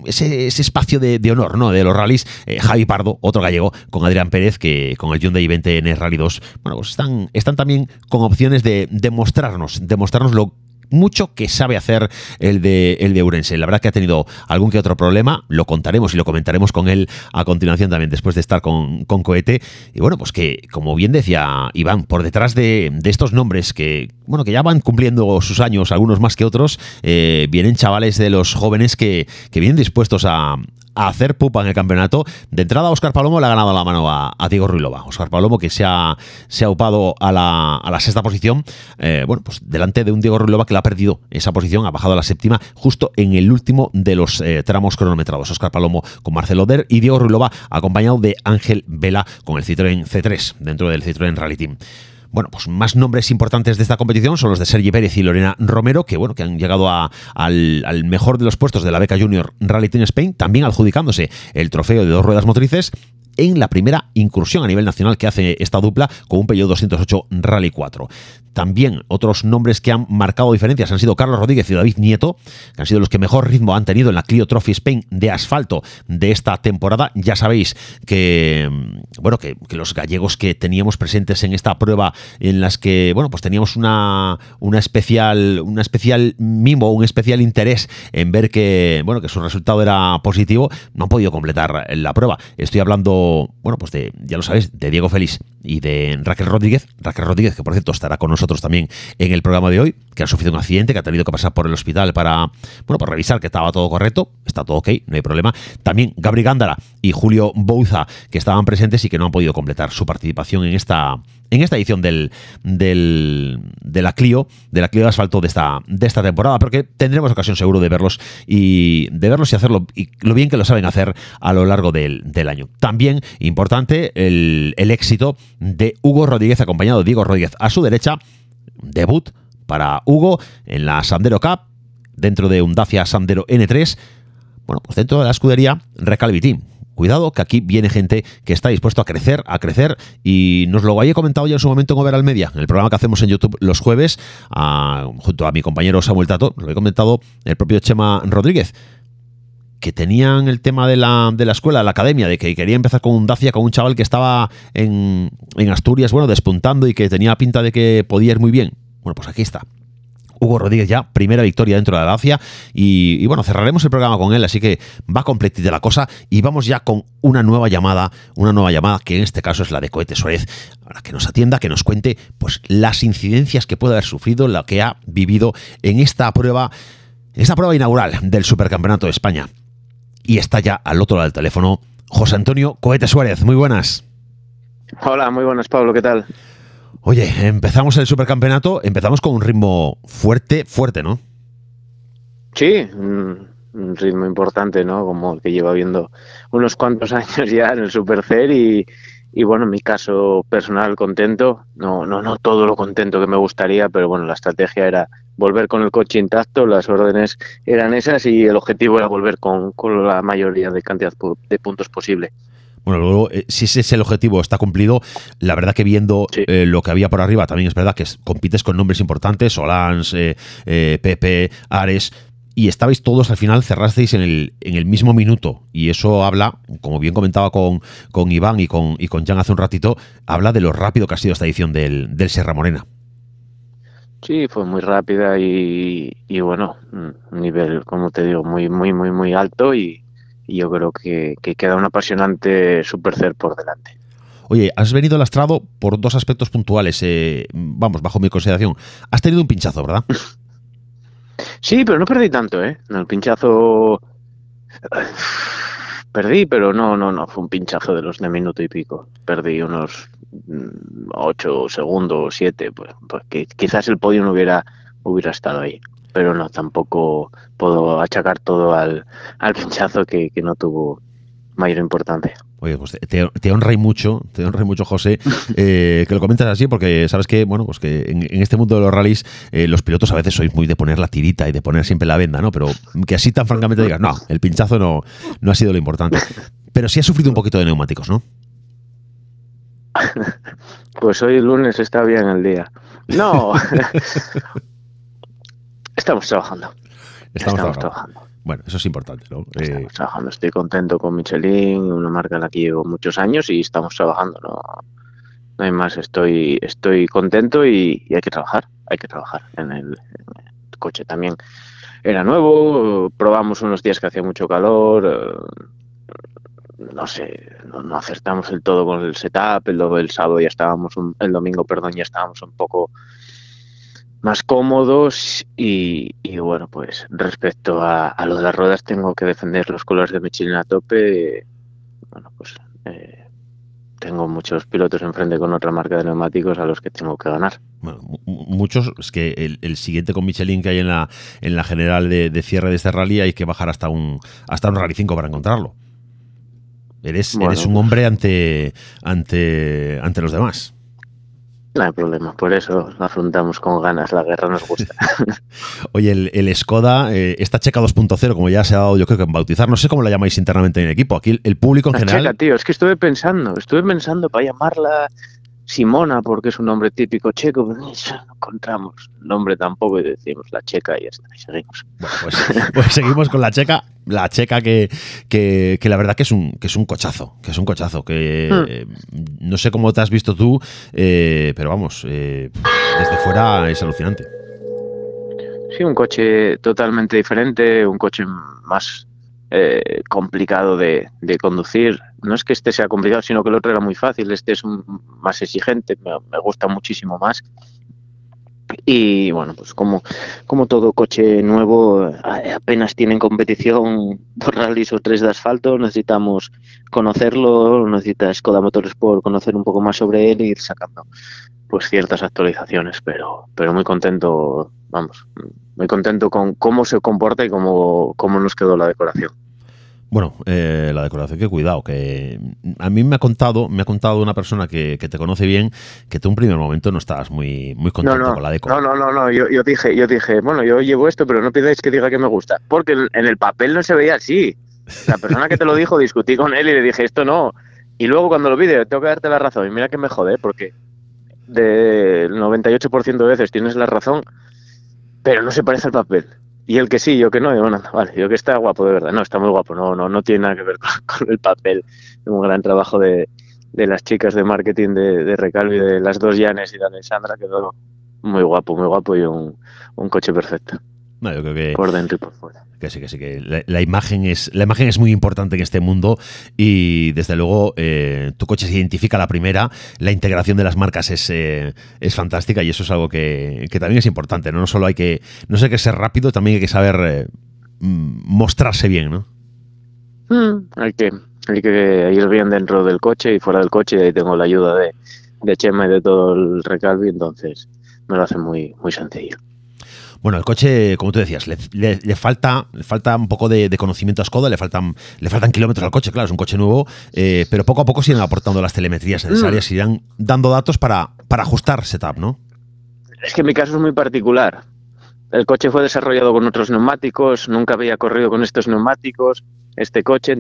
ese, ese, espacio de, honor ¿no? de los rallies, eh, Javi Pardo, otro gallego, con Adrián Pérez, que con el Hyundai 20 en Rally 2, bueno, pues están, están también con opciones de demostrarnos, demostrarnos lo mucho que sabe hacer el de, el de Urense. La verdad que ha tenido algún que otro problema, lo contaremos y lo comentaremos con él a continuación también, después de estar con, con Cohete. Y bueno, pues que, como bien decía Iván, por detrás de, de, estos nombres que, bueno, que ya van cumpliendo sus años, algunos más que otros, eh, vienen chavales de los jóvenes que, que vienen dispuestos a, a hacer pupa en el campeonato. De entrada, Oscar Palomo le ha ganado la mano a, Diego Ruilova. Oscar Palomo que se ha, se ha upado a la, a la sexta posición, eh, bueno, pues delante de un Diego Ruilova que la ha perdido esa posición, ha bajado a la séptima justo en el último de los eh, tramos cronometrados. Oscar Palomo con Marcelo Der y Diego Ruilova acompañado de Ángel Vela con el Citroën C3 dentro del Citroën Rally Team. Bueno, pues más nombres importantes de esta competición son los de Sergi Pérez y Lorena Romero, que bueno, que han llegado a, al, al, mejor de los puestos de la beca Junior Rally Team Spain, también adjudicándose el trofeo de dos ruedas motrices en la primera incursión a nivel nacional que hace esta dupla con un Peugeot 208 Rally 4. También otros nombres que han marcado diferencias han sido Carlos Rodríguez y David Nieto, que han sido los que mejor ritmo han tenido en la Clio Trophy Spain de asfalto de esta temporada. Ya sabéis que, bueno, que, que, los gallegos que teníamos presentes en esta prueba, en las que, bueno, pues teníamos una, una especial, una especial mimo, un especial interés en ver que, bueno, que su resultado era positivo, no han podido completar la prueba. Estoy hablando, bueno, pues de, ya lo sabéis, de Diego Félix y de Raquel Rodríguez. Raquel Rodríguez, que por cierto estará con nosotros también en el programa de hoy, que ha sufrido un accidente, que ha tenido que pasar por el hospital para, bueno, para revisar que estaba todo correcto, está todo ok, no hay problema. También Gabri Gándara y Julio Bouza, que estaban presentes y que no han podido completar su participación en esta, en esta edición del, del, de la Clio, de la Clio de asfalto de esta, de esta temporada, porque tendremos ocasión seguro de verlos y de verlos y hacerlo y lo bien que lo saben hacer a lo largo del, del año. También importante el, el éxito de Hugo Rodríguez, acompañado de Diego Rodríguez a su derecha, debut para Hugo en la Sandero Cup, dentro de un Dacia Sandero N3, bueno, pues dentro de la escudería Recalvi Team. Cuidado, que aquí viene gente que está dispuesto a crecer, a crecer, y nos lo había comentado ya en su momento en Overall Media, en el programa que hacemos en YouTube los jueves, junto a mi compañero Samuel Tato, lo he comentado el propio Chema Rodríguez que tenían el tema de la, de la escuela, la academia, de que quería empezar con un Dacia, con un chaval que estaba en, en Asturias, bueno, despuntando y que tenía pinta de que podía ir muy bien. Bueno, pues aquí está. Hugo Rodríguez ya, primera victoria dentro de la Dacia y, bueno, cerraremos el programa con él, así que va completita la cosa y vamos ya con una nueva llamada, una nueva llamada que en este caso es la de Cohete Suárez, para que nos atienda, que nos cuente pues las incidencias que puede haber sufrido, la que ha vivido en esta prueba, esta prueba inaugural del Supercampeonato de España. Y está ya al otro lado del teléfono José Antonio Cohete Suárez. Muy buenas. Hola, muy buenas, Pablo. ¿Qué tal? Oye, empezamos el supercampeonato, empezamos con un ritmo fuerte, fuerte, ¿no? Sí, un, ritmo importante, ¿no? Como el que lleva viendo unos cuantos años ya en el Supercer y, y bueno, en mi caso personal contento, no, no, no todo lo contento que me gustaría, pero bueno, la estrategia era volver con el coche intacto, las órdenes eran esas y el objetivo era volver con, con la mayoría de cantidad de puntos posible. Bueno, luego, eh, si ese es el objetivo, está cumplido. La verdad que viendo sí. eh, lo que había por arriba, también es verdad que compites con nombres importantes, Solans, eh, Pepe, Ares, y estabais todos al final, cerrasteis en el, en el mismo minuto. Y eso habla, como bien comentaba con, con Iván y con, y con Jan hace un ratito, habla de lo rápido que ha sido esta edición del, del Serra Morena. Sí, fue muy rápida y, y bueno, un nivel, como te digo, muy, muy, muy, muy alto y, y yo creo que, que queda un apasionante Supercer por delante. Oye, has venido lastrado por dos aspectos puntuales, eh, vamos, bajo mi consideración. Has tenido un pinchazo, ¿verdad? Sí, pero no perdí tanto, ¿eh? El pinchazo perdí, pero no, no, no, fue un pinchazo de los de minuto y pico. Perdí unos mm, ocho segundos, siete, pues, pues que quizás el podio no hubiera, hubiera estado ahí. Pero no, tampoco puedo achacar todo al, al pinchazo que, que no tuvo mayor importancia. Oye, pues te, te honra y mucho, te honra y mucho, José, eh, que lo comentas así, porque sabes que, bueno, pues que en, en este mundo de los rallies, eh, los pilotos a veces sois muy de poner la tirita y de poner siempre la venda, ¿no? Pero que así tan francamente digas, no, el pinchazo no, no ha sido lo importante. Pero sí has sufrido un poquito de neumáticos, ¿no? Pues hoy lunes está bien el día. No, estamos trabajando. Estamos, Estamos trabajando. trabajando. Bueno, eso es importante, ¿no? Eh, Estamos trabajando. Estoy contento con Michelin, una marca en la que llevo muchos años y estamos trabajando. No, no hay más. Estoy, estoy contento y, y hay que trabajar. Hay que trabajar en el, en el coche también. Era nuevo, probamos unos días que hacía mucho calor. eh, No sé, no, no acertamos el todo con el setup. El, el sábado ya estábamos, un- el domingo, perdón, ya estábamos un poco más cómodos y, y bueno, pues respecto a, a lo de las ruedas tengo que defender los colores de Michelin a tope. Bueno, pues eh, tengo muchos pilotos enfrente con otra marca de neumáticos a los que tengo que ganar. Bueno, mu- muchos, es que el, el siguiente con Michelin que hay en la, en la general de, de cierre de este rally hay que bajar hasta un, hasta un Rally 5 para encontrarlo. Eres, Bueno, eres un hombre ante, ante, ante los demás. No hay problema, por eso lo afrontamos con ganas, la guerra nos gusta. Oye, el, el Skoda, eh, esta checa 2.0, como ya se ha dado yo creo que en bautizar, no sé cómo la llamáis internamente en el equipo. Aquí el, el público en La general... checa, tío, es que estuve pensando, estuve pensando para llamarla Simona porque es un nombre típico checo, pero no encontramos nombre tampoco y decimos la checa y ya está, y seguimos. Pues, pues seguimos con la checa, la checa que, que, que la verdad que es un que es un cochazo, que es un cochazo, que Hmm. eh, no sé cómo te has visto tú, eh, pero vamos, eh, desde fuera es alucinante. Sí, un coche totalmente diferente, un coche más eh, complicado de, de conducir. No es que este sea complicado, sino que el otro era muy fácil. Este es un, más exigente, me, me gusta muchísimo más. Y bueno, pues como, como todo coche nuevo, eh, apenas tiene en competición dos rallies o tres de asfalto, necesitamos conocerlo, necesita Skoda Motorsport conocer un poco más sobre él e ir sacando pues ciertas actualizaciones, pero, pero muy contento, vamos, muy contento con cómo se comporta y cómo, cómo nos quedó la decoración. Bueno, eh, la decoración, que cuidado, que a mí me ha contado, me ha contado una persona que, que te conoce bien, que tú en un primer momento no estabas muy, muy contento no, no, con la deco. no, no, no, no, yo, yo dije, yo dije, bueno, yo llevo esto, pero no pidáis que diga que me gusta, porque en el papel no se veía así. La persona que te lo dijo, discutí con él y le dije, esto no. Y luego cuando lo vi, tengo que darte la razón. Y mira que me jode, porque del 98% de veces tienes la razón, pero no se parece al papel. Y el que sí, yo que no, y bueno, vale, yo que está guapo de verdad. No, está muy guapo, no, no, no tiene nada que ver con, el papel. Un gran trabajo de, de las chicas de marketing de, de Recalvi, de las dos Janes y de Alessandra, quedó muy guapo, muy guapo y un, un coche perfecto. No, yo creo que, Por dentro y por fuera. que sí, que sí, que la, la imagen es, la imagen es muy importante en este mundo y desde luego eh, tu coche se identifica a la primera, la integración de las marcas es, eh, es fantástica y eso es algo que, que también es importante, ¿no? No solo hay que, no sé que ser rápido, también hay que saber eh, mm, mostrarse bien, ¿no? Mm, hay que hay que ir bien dentro del coche y fuera del coche y ahí tengo la ayuda de, de Chema y de todo el Recalvi, entonces me lo hace muy, muy sencillo. Bueno, el coche, como tú decías, le, le- le falta, le falta un poco de, de conocimiento a Skoda, le faltan, le faltan kilómetros al coche, claro, es un coche nuevo, eh, pero poco a poco siguen aportando las telemetrías necesarias, irán dando datos para, para ajustar setup, ¿no? Es que mi caso es muy particular. El coche fue desarrollado con otros neumáticos, nunca había corrido con estos neumáticos, este coche.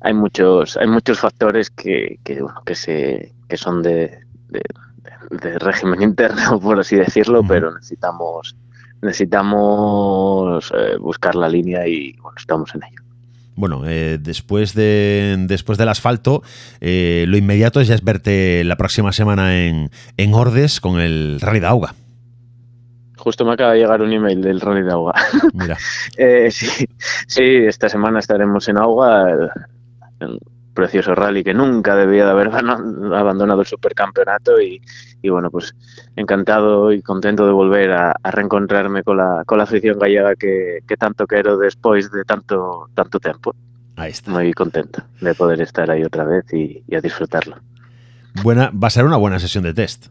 Hay muchos, hay muchos factores que, que, bueno, que se, que son de, de, de régimen interno, por así decirlo, pero necesitamos, necesitamos eh, buscar la línea y bueno, estamos en ello. Bueno, eh, después, de, después del asfalto, eh, lo inmediato es ya es verte la próxima semana en, en Ordes con el Rally de Auga. Justo me acaba de llegar un email del Rally de Auga. Mira. Eh, sí, sí, esta semana estaremos en Auga, el- un precioso rally que nunca debía de haber abandonado el supercampeonato y, y bueno, pues encantado y contento de volver a, a reencontrarme con la, con la afición gallega que, que tanto quiero después de tanto, tanto tiempo. Ahí está. Muy contento de poder estar ahí otra vez y, y a disfrutarlo. Buena, va a ser una buena sesión de test.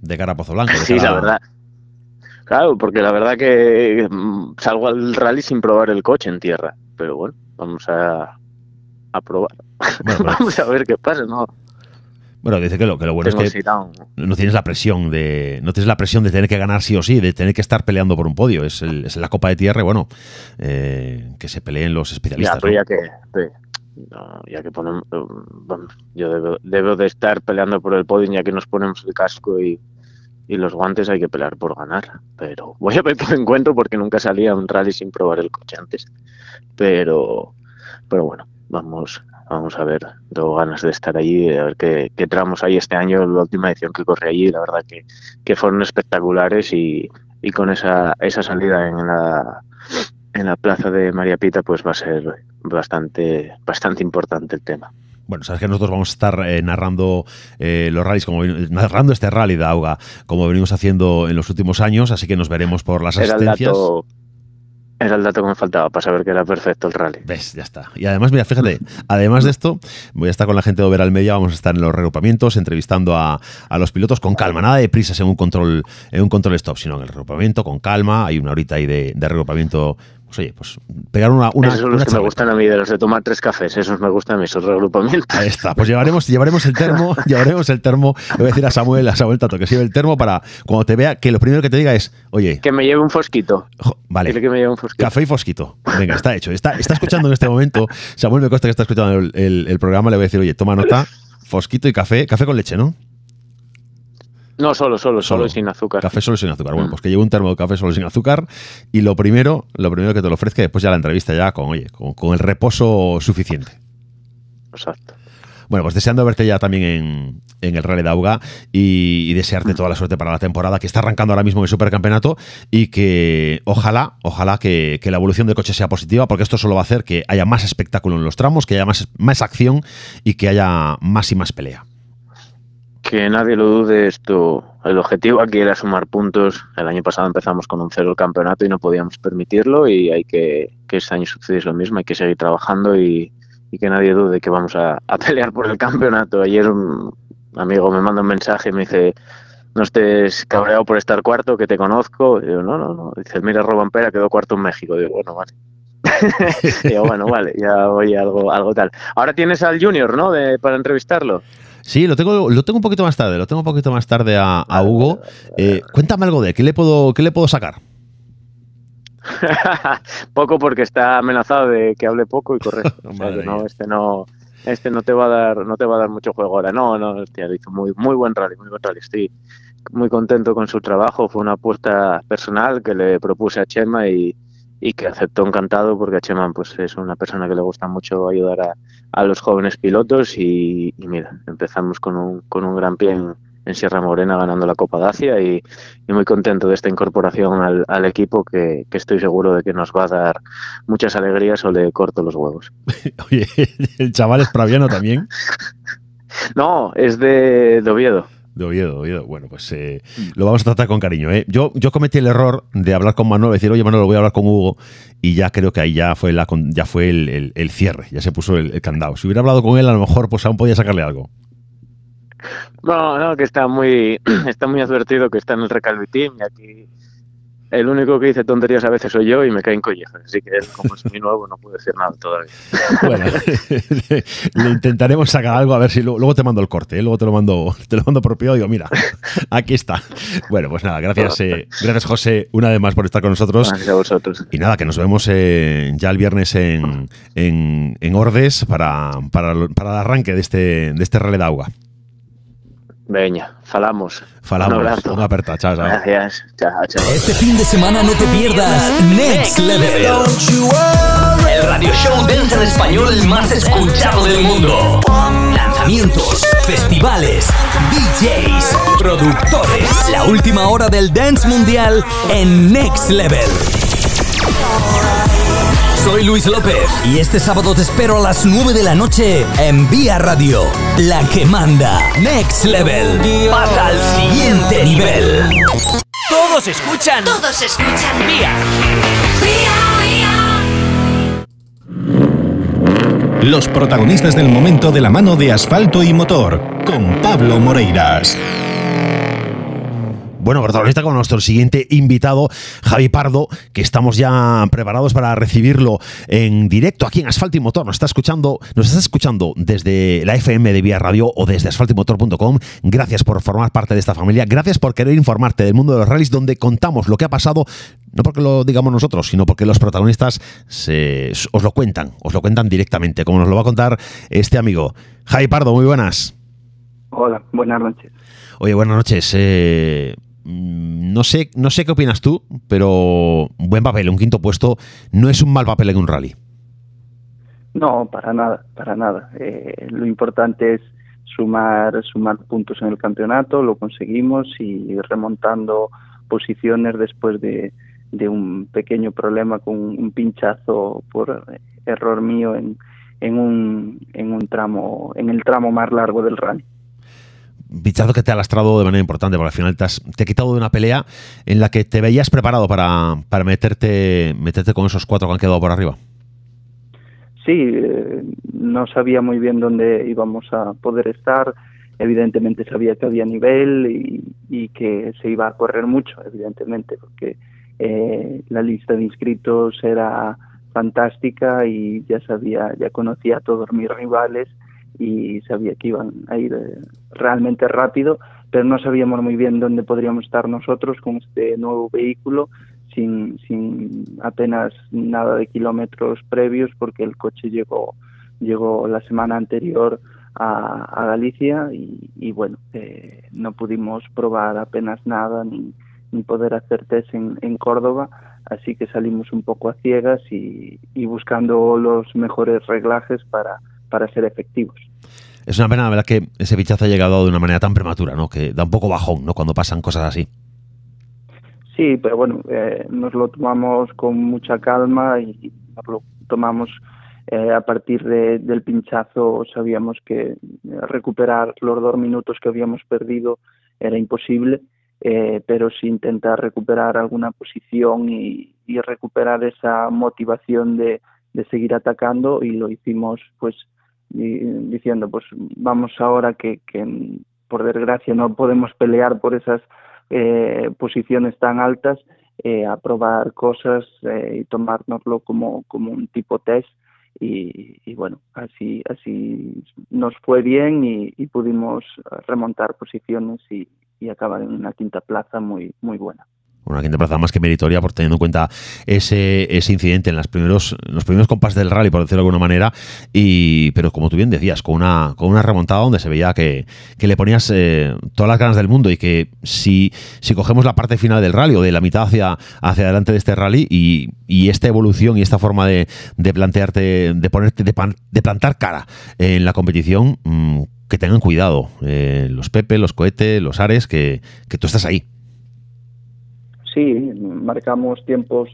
De cara a Pozo Blanco. de Sí, cara la verdad. Claro, porque la verdad que mm, salgo al rally sin probar el coche en tierra. Pero bueno, vamos a, a probar. Bueno, vamos a ver qué pasa, ¿no? Bueno, dice que lo, que lo bueno Tengo es que no tienes la presión de no tienes la presión de tener que ganar sí o sí, de tener que estar peleando por un podio. Es, el- es la Copa de Tierra bueno, eh, que se peleen los Ya, especialistas. pero ¿no? ya que, sí, no, ya que ponemos, vamos, yo debo, debo de estar peleando por el podio ya que nos ponemos el casco y, y los guantes hay que pelear por ganar. Pero voy a ver por encuentro porque nunca salía a un rally sin probar el coche antes. Pero, pero bueno, vamos, vamos a ver. Tengo ganas de estar allí, a ver qué, qué tramos hay este año, la última edición que corrí allí, la verdad que, que fueron espectaculares y, y con esa, esa salida en la, en la plaza de María Pita, pues va a ser bastante, bastante importante el tema. Bueno, sabes que nosotros vamos a estar eh, narrando eh, los rallies, como narrando este rally de Auga, como venimos haciendo en los últimos años, así que nos veremos por las Era el asistencias. dato, era el dato que me faltaba para saber que era perfecto el rally. ¿Ves? Ya está. Y además, mira, fíjate, además de esto, voy a estar con la gente de Over al Media, vamos a estar en los regrupamientos, entrevistando a, a los pilotos con calma, nada de prisas en un control, en un control stop, sino en el regrupamiento, con calma, hay una horita ahí de, de regrupamiento. Pues oye, pues pegar una, una, esos son los que me gustan a mí, de los de tomar tres cafés, esos me gustan a mí, esos regrupamientos. Ahí está, pues llevaremos, llevaremos el termo, llevaremos el termo, le voy a decir a Samuel, a Samuel Tato que se lleve el termo para cuando te vea, que lo primero que te diga es, oye, Que me lleve un fosquito. vale, Dile que me lleve un fosquito. Café y Fosquito. Venga, está hecho. Está, está escuchando en este momento. Samuel me consta que está escuchando el, el- el programa. Le voy a decir, oye, toma nota. Fosquito y café. Café con leche, ¿no? No, solo, solo, solo, y sin azúcar. Café solo y sin azúcar. Bueno, Mm. pues que lleve un termo de café solo y sin azúcar. Y lo primero, lo primero que te lo ofrezca, después ya la entrevista ya con, oye, con, con el reposo suficiente. Exacto. Bueno, pues deseando verte ya también en, en el Rally de Auga y, y desearte toda la suerte para la temporada que está arrancando ahora mismo en el Supercampeonato y que ojalá, ojalá que, que la evolución del coche sea positiva porque esto solo va a hacer que haya más espectáculo en los tramos, que haya más, más acción y que haya más y más pelea. Que nadie lo dude, esto, el objetivo aquí era sumar puntos. El año pasado empezamos con un cero el campeonato y no podíamos permitirlo y hay que que este año sucediese lo mismo, hay que seguir trabajando y, y que nadie dude que vamos a, a pelear por el campeonato. Ayer un amigo me manda un mensaje y me dice, no estés cabreado por estar cuarto, que te conozco. Y digo, no, no, no. Dice, mira, Robampera quedó cuarto en México. Digo, bueno, vale. Bueno, vale, ya voy a algo, algo tal. Ahora tienes al Junior, ¿no? De, para entrevistarlo. Sí, lo tengo, lo tengo un poquito más tarde, lo tengo un poquito más tarde a, a Hugo. Eh, cuéntame algo de él, ¿qué le puedo, qué le puedo sacar? poco porque está amenazado de que hable poco y corre. O sea que no, este no, este no te va a dar, no te va a dar mucho juego ahora. No, no, hostia, hizo muy, muy buen rally, muy buen rally. Estoy muy contento con su trabajo. Fue una apuesta personal que le propuse a Chema y, y que aceptó encantado porque a Chema pues es una persona que le gusta mucho ayudar a, a los jóvenes pilotos y, y mira, empezamos con un, con un gran pie en, en Sierra Morena ganando la Copa Dacia y, y muy contento de esta incorporación al, al equipo que, que estoy seguro de que nos va a dar muchas alegrías o le corto los huevos. Oye, el chaval es praviano también. No, es de, de Oviedo. De Oviedo, de Oviedo. Bueno, pues eh, lo vamos a tratar con cariño. ¿eh? Yo, yo cometí el error de hablar con Manuel, decir, oye, Manuel, voy a hablar con Hugo, y ya creo que ahí ya fue, la, ya fue el, el- el cierre, ya se puso el, el candado. Si hubiera hablado con él, a lo mejor pues aún podía sacarle algo. No, no, que está muy, está muy advertido que está en el Recalvi Team y aquí el único que dice tonterías a veces soy yo y me caen collejas. Así que él, como es muy nuevo, no puede decir nada todavía. Bueno, le intentaremos sacar algo a ver si luego, luego te mando el corte, ¿eh? luego te lo mando, te lo mando y digo, mira, aquí está. Bueno, pues nada, gracias, eh, gracias José, una vez más por estar con nosotros. Gracias a vosotros. Y nada, que nos vemos eh, ya el viernes en, en, en Ordes para, para, para el arranque de este, de este Rally de Agua. Veña, falamos. Falamos. Un abrazo. Una aperta, chao, chao. Gracias. Chao, chao. Este fin de semana no te pierdas Next Level. El radio show dance en español más escuchado del mundo. Lanzamientos, festivales, DJs, productores. La última hora del dance mundial en Next Level. Soy Luis López y este sábado te espero a las 9 de la noche en Vía Radio, la que manda Next Level. Pasa al siguiente nivel. Todos escuchan. Todos escuchan. Vía. Los protagonistas del momento de la mano de asfalto y motor, con Pablo Moreiras. Bueno, protagonista con nuestro siguiente invitado, Javi Pardo, que estamos ya preparados para recibirlo en directo aquí en Asfalto y Motor. Nos está escuchando, nos está escuchando desde la FM de Vía Radio o desde asfaltoymotor.com. Gracias por formar parte de esta familia. Gracias por querer informarte del mundo de los rallies donde contamos lo que ha pasado, no porque lo digamos nosotros, sino porque los protagonistas se- os lo cuentan, os lo cuentan directamente, como nos lo va a contar este amigo. Javi Pardo, muy buenas. Hola, buenas noches. Oye, buenas noches. Eh, no, sé, no sé qué opinas tú, pero buen papel, un quinto puesto no es un mal papel en un rally. No, para nada, para nada. Eh, lo importante es sumar, sumar puntos en el campeonato, lo conseguimos y remontando posiciones después de, de un pequeño problema con un pinchazo por error mío en, en un, en un tramo, en el tramo más largo del rally. Pichazo que te ha lastrado de manera importante, porque al final te, has- te he quitado de una pelea en la que te veías preparado para, para meterte, meterte con esos cuatro que han quedado por arriba. Sí, eh, no sabía muy bien dónde íbamos a poder estar. Evidentemente sabía que había nivel y, y que se iba a correr mucho, evidentemente, porque eh, la lista de inscritos era fantástica y ya sabía, ya conocía a todos mis rivales y sabía que iban a ir eh, realmente rápido, pero no sabíamos muy bien dónde podríamos estar nosotros con este nuevo vehículo sin, sin apenas nada de kilómetros previos porque el coche llegó llegó la semana anterior a, a Galicia y, y bueno eh, no pudimos probar apenas nada ni, ni poder hacer test en, en Córdoba así que salimos un poco a ciegas y, y buscando los mejores reglajes para, para ser efectivos. Es una pena, la verdad, que ese pichazo ha llegado de una manera tan prematura, ¿no? Que da un poco bajón, ¿no? Cuando pasan cosas así. Sí, pero bueno, eh, nos lo tomamos con mucha calma y lo tomamos eh, a partir de- del pinchazo. Sabíamos que recuperar los dos minutos que habíamos perdido era imposible, eh, pero sí intentar recuperar alguna posición y, recuperar esa motivación de seguir atacando y lo hicimos pues di- diciendo pues vamos ahora que, que por desgracia no podemos pelear por esas eh, posiciones tan altas eh, a probar cosas eh, y tomárnoslo como, como un tipo test. Y, bueno así así nos fue bien y, y pudimos remontar posiciones y, y acabar en una quinta plaza muy muy buena Una quinta plaza más que meritoria por teniendo en cuenta ese, ese incidente en las primeros, los primeros compases del rally, por decirlo de alguna manera. Y, pero como tú bien decías, con una, con una remontada donde se veía que, que le ponías eh, todas las ganas del mundo y que si, si cogemos la parte final del rally o de la mitad hacia, hacia adelante de este rally y, y esta evolución y esta forma de, de plantearte, de ponerte, de, pan- de plantar cara en la competición, mm, que tengan cuidado. eh, los Pepe, los Cohete, los Ares, que, que tú estás ahí. Sí marcamos tiempos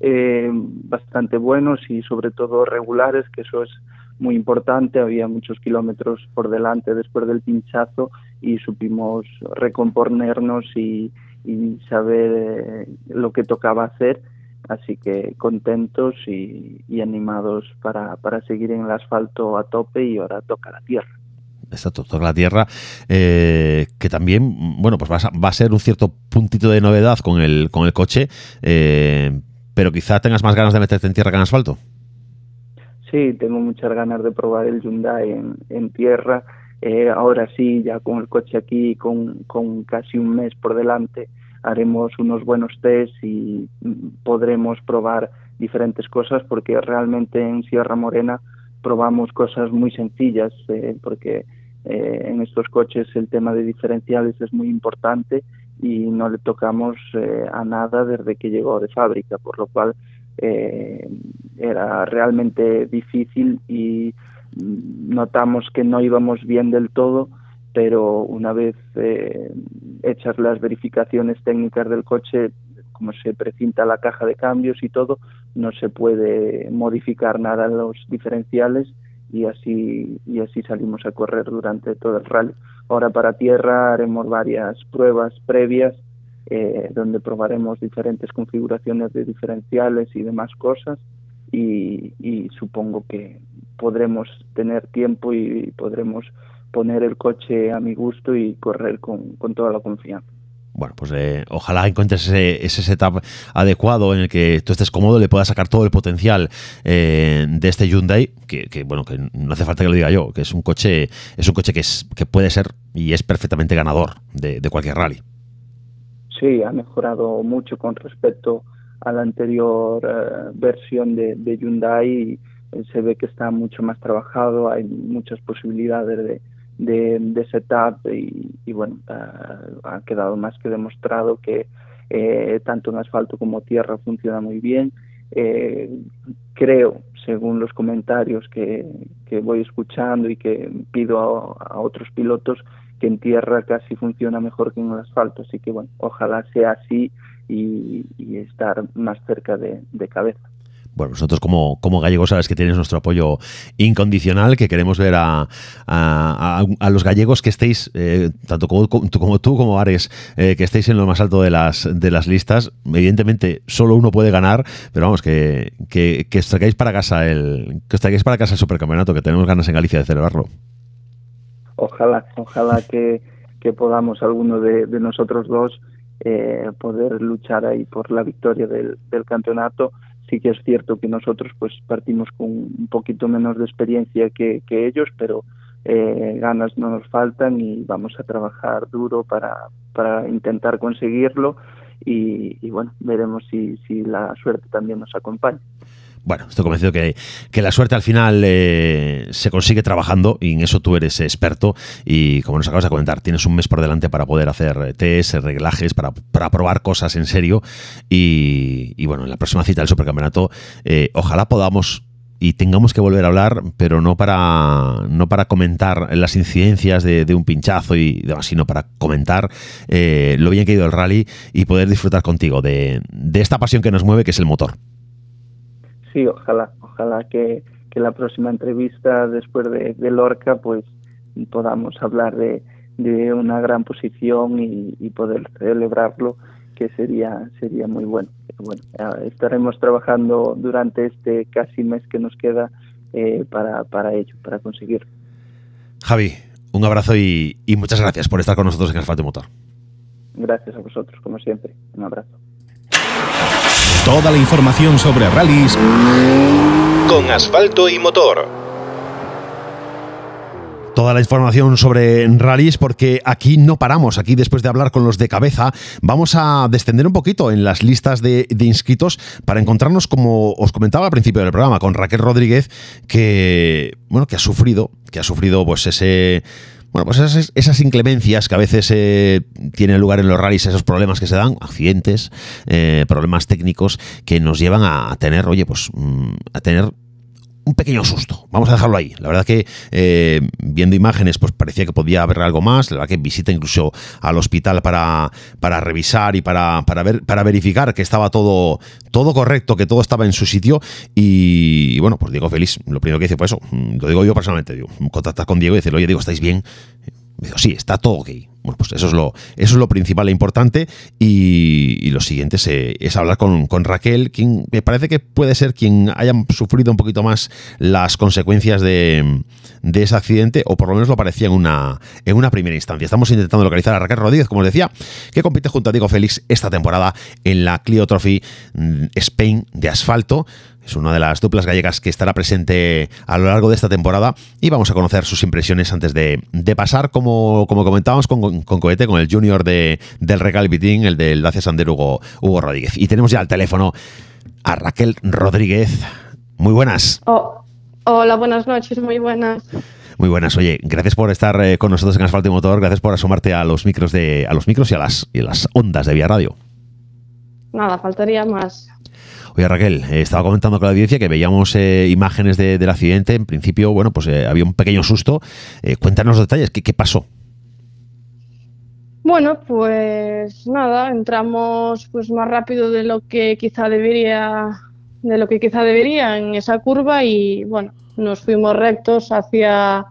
eh, bastante buenos y sobre todo regulares que eso es muy importante. Había muchos kilómetros por delante después del pinchazo y supimos recomponernos y, saber eh, lo que tocaba hacer. Así que contentos y, animados para seguir en el asfalto a tope y ahora toca la tierra está to- toda la tierra, eh, que también, bueno, pues va a, va a ser un cierto puntito de novedad con el, con el coche, eh, pero quizá tengas más ganas de meterte en tierra que en asfalto. Sí, tengo muchas ganas de probar el Hyundai en, en tierra. Eh, ahora sí, ya con el coche aquí, con, con casi un mes por delante, haremos unos buenos test y mm, podremos probar diferentes cosas porque realmente en Sierra Morena probamos cosas muy sencillas eh, porque eh, en estos coches el tema de diferenciales es muy importante y no le tocamos eh, a nada desde que llegó de fábrica, por lo cual eh, era realmente difícil y notamos que no íbamos bien del todo, pero una vez eh, hechas las verificaciones técnicas del coche, como se precinta la caja de cambios y todo, no se puede modificar nada en los diferenciales y así y así salimos a correr durante todo el rally. Ahora para tierra haremos varias pruebas previas eh, donde probaremos diferentes configuraciones de diferenciales y demás cosas y, y supongo que podremos tener tiempo y podremos poner el coche a mi gusto y correr con, con toda la confianza. Bueno, pues eh, ojalá encuentres ese, ese, setup adecuado en el que tú estés cómodo, le puedas sacar todo el potencial eh, de este Hyundai, que, bueno, que no hace falta que lo diga yo, que es un coche, es un coche que es, que puede ser y es perfectamente ganador de, cualquier rally. Sí, ha mejorado mucho con respecto a la anterior uh, versión de, de Hyundai. Se ve que está mucho más trabajado, hay muchas posibilidades de, de, de setup y, y bueno, uh, ha quedado más que demostrado que eh, tanto en asfalto como tierra funciona muy bien. Eh, creo, según los comentarios que, que, voy escuchando y que pido a, otros pilotos, que en tierra casi funciona mejor que en el asfalto. Así que bueno, ojalá sea así y, estar más cerca de cabeza bueno, nosotros como, como gallegos sabes que tienes nuestro apoyo incondicional, que queremos ver a, a, a los gallegos que estéis, eh, tanto como, como, tú como Ares, eh, que estéis en lo más alto de las, de las listas. Evidentemente, solo uno puede ganar, pero vamos, que, que, que os traigáis para casa el, que os traigáis para casa el supercampeonato, que tenemos ganas en Galicia de celebrarlo. Ojalá, ojalá que, que podamos alguno de, de nosotros dos eh, poder luchar ahí por la victoria del, del campeonato sí que es cierto que nosotros pues partimos con un poquito menos de experiencia que, ellos, pero eh, ganas no nos faltan y vamos a trabajar duro para, para intentar conseguirlo y, y bueno, veremos si, si la suerte también nos acompaña bueno, estoy convencido que, que la suerte al final eh, se consigue trabajando y en eso tú eres experto. Y como nos acabas de comentar, tienes un mes por delante para poder hacer test, reglajes, para, para probar cosas en serio. Y, bueno, en la próxima cita del Supercampeonato eh, ojalá podamos y tengamos que volver a hablar, pero no para no para comentar las incidencias de, de un pinchazo y demás, sino para comentar eh, lo bien que ha ido el rally y poder disfrutar contigo de, de esta pasión que nos mueve, que es el motor sí, ojalá, ojalá que, que la próxima entrevista después de, de, Lorca pues podamos hablar de, de una gran posición y, y, poder celebrarlo que sería sería muy bueno. bueno estaremos trabajando durante este casi mes que nos queda eh, para, para ello, para conseguirlo. Javi, un abrazo y, y muchas gracias por estar con nosotros en Asfalto Motor. Gracias a vosotros, como siempre. Un abrazo. Toda la información sobre rallies con asfalto y motor. Toda la información sobre rallies porque aquí no paramos, aquí después de hablar con los de cabeza vamos a descender un poquito en las listas de, de, inscritos para encontrarnos, como os comentaba al principio del programa, con Raquel Rodríguez que, bueno, que ha sufrido, que ha sufrido pues ese bueno, pues esas, esas, inclemencias que a veces eh, tienen lugar en los rallies, esos problemas que se dan, accidentes, eh, problemas técnicos que nos llevan a tener, oye, pues mm, a tener un pequeño susto. Vamos a dejarlo ahí. La verdad que eh, viendo imágenes, pues parecía que podía haber algo más. La verdad que visita incluso al hospital para, para revisar y para, para, ver, para verificar que estaba todo, todo correcto, que todo estaba en su sitio. Y, bueno, pues Diego Feliz, lo primero que hice fue eso. Lo digo yo personalmente. Digo, contactar con Diego y decirle, oye, Diego, ¿estáis bien? Dijo, sí, está todo ok. Bueno, pues eso es lo, eso es lo principal e importante. Y, y lo siguiente es, eh, es hablar con, con, Raquel, quien me parece que puede ser quien haya sufrido un poquito más las consecuencias de, de, ese accidente, o por lo menos lo parecía en una, en una primera instancia. Estamos intentando localizar a Raquel Rodríguez, como os decía, que compite junto a Diego Félix esta temporada en la Clio Trophy mm, Spain de asfalto. Es una de las duplas gallegas que estará presente a lo largo de esta temporada y vamos a conocer sus impresiones antes de, de pasar, como, como comentábamos, con, con, Cohete, con el junior de, del Regal Bitín, el del Dacia Sander Hugo, Hugo Rodríguez. Y tenemos ya al teléfono a Raquel Rodríguez. Muy buenas. Oh, hola, buenas noches, muy buenas. Muy buenas, oye, gracias por estar eh, con nosotros en Asfalto y Motor, gracias por asomarte a los micros de a los micros y a las y a las ondas de Vía Radio. Nada, faltaría más. Oye, Raquel, eh, estaba comentando con la audiencia que veíamos eh, imágenes de- del accidente. En principio, bueno, pues eh, había un pequeño susto. Eh, cuéntanos los detalles, ¿qué, qué pasó? Bueno, pues nada, entramos pues más rápido de lo que quizá debería, de lo que quizá debería en esa curva y bueno, nos fuimos rectos hacia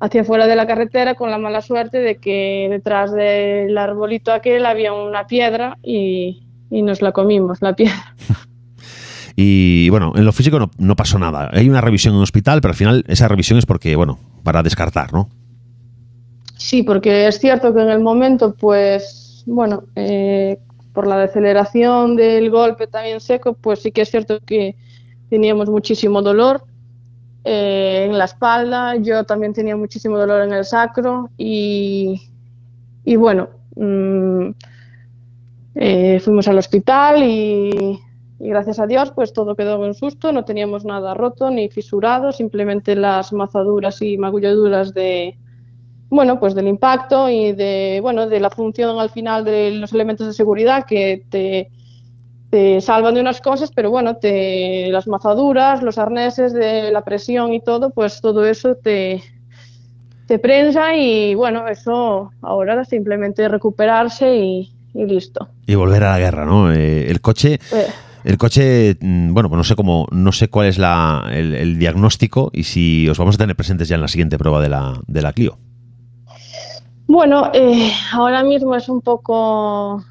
hacia fuera de la carretera con la mala suerte de que detrás del arbolito aquel había una piedra y, y nos la comimos, la piedra. Y bueno, en lo físico no, no pasó nada. Hay una revisión en un hospital, pero al final esa revisión es porque, bueno, para descartar, ¿no? Sí, porque es cierto que en el momento, pues, bueno, eh, por la deceleración del golpe también seco, pues sí que es cierto que teníamos muchísimo dolor eh, en la espalda, yo también tenía muchísimo dolor en el sacro y, y bueno, mm, eh, fuimos al hospital y, y gracias a Dios pues todo quedó en susto, no teníamos nada roto ni fisurado, simplemente las mazaduras y magulladuras de, bueno, pues del impacto y de, bueno, de la función al final de los elementos de seguridad que te, te salvan de unas cosas, pero bueno, te, las mazaduras, los arneses de la presión y todo, pues todo eso te, te prensa y bueno, eso ahora simplemente recuperarse y, y listo. Y volver a la guerra, ¿no? Eh, el coche. Eh, El coche, mm, bueno, pues no sé cómo, no sé cuál es la, el, diagnóstico y si os vamos a tener presentes ya en la siguiente prueba de la, de la Clio. Bueno, eh, ahora mismo es un poco,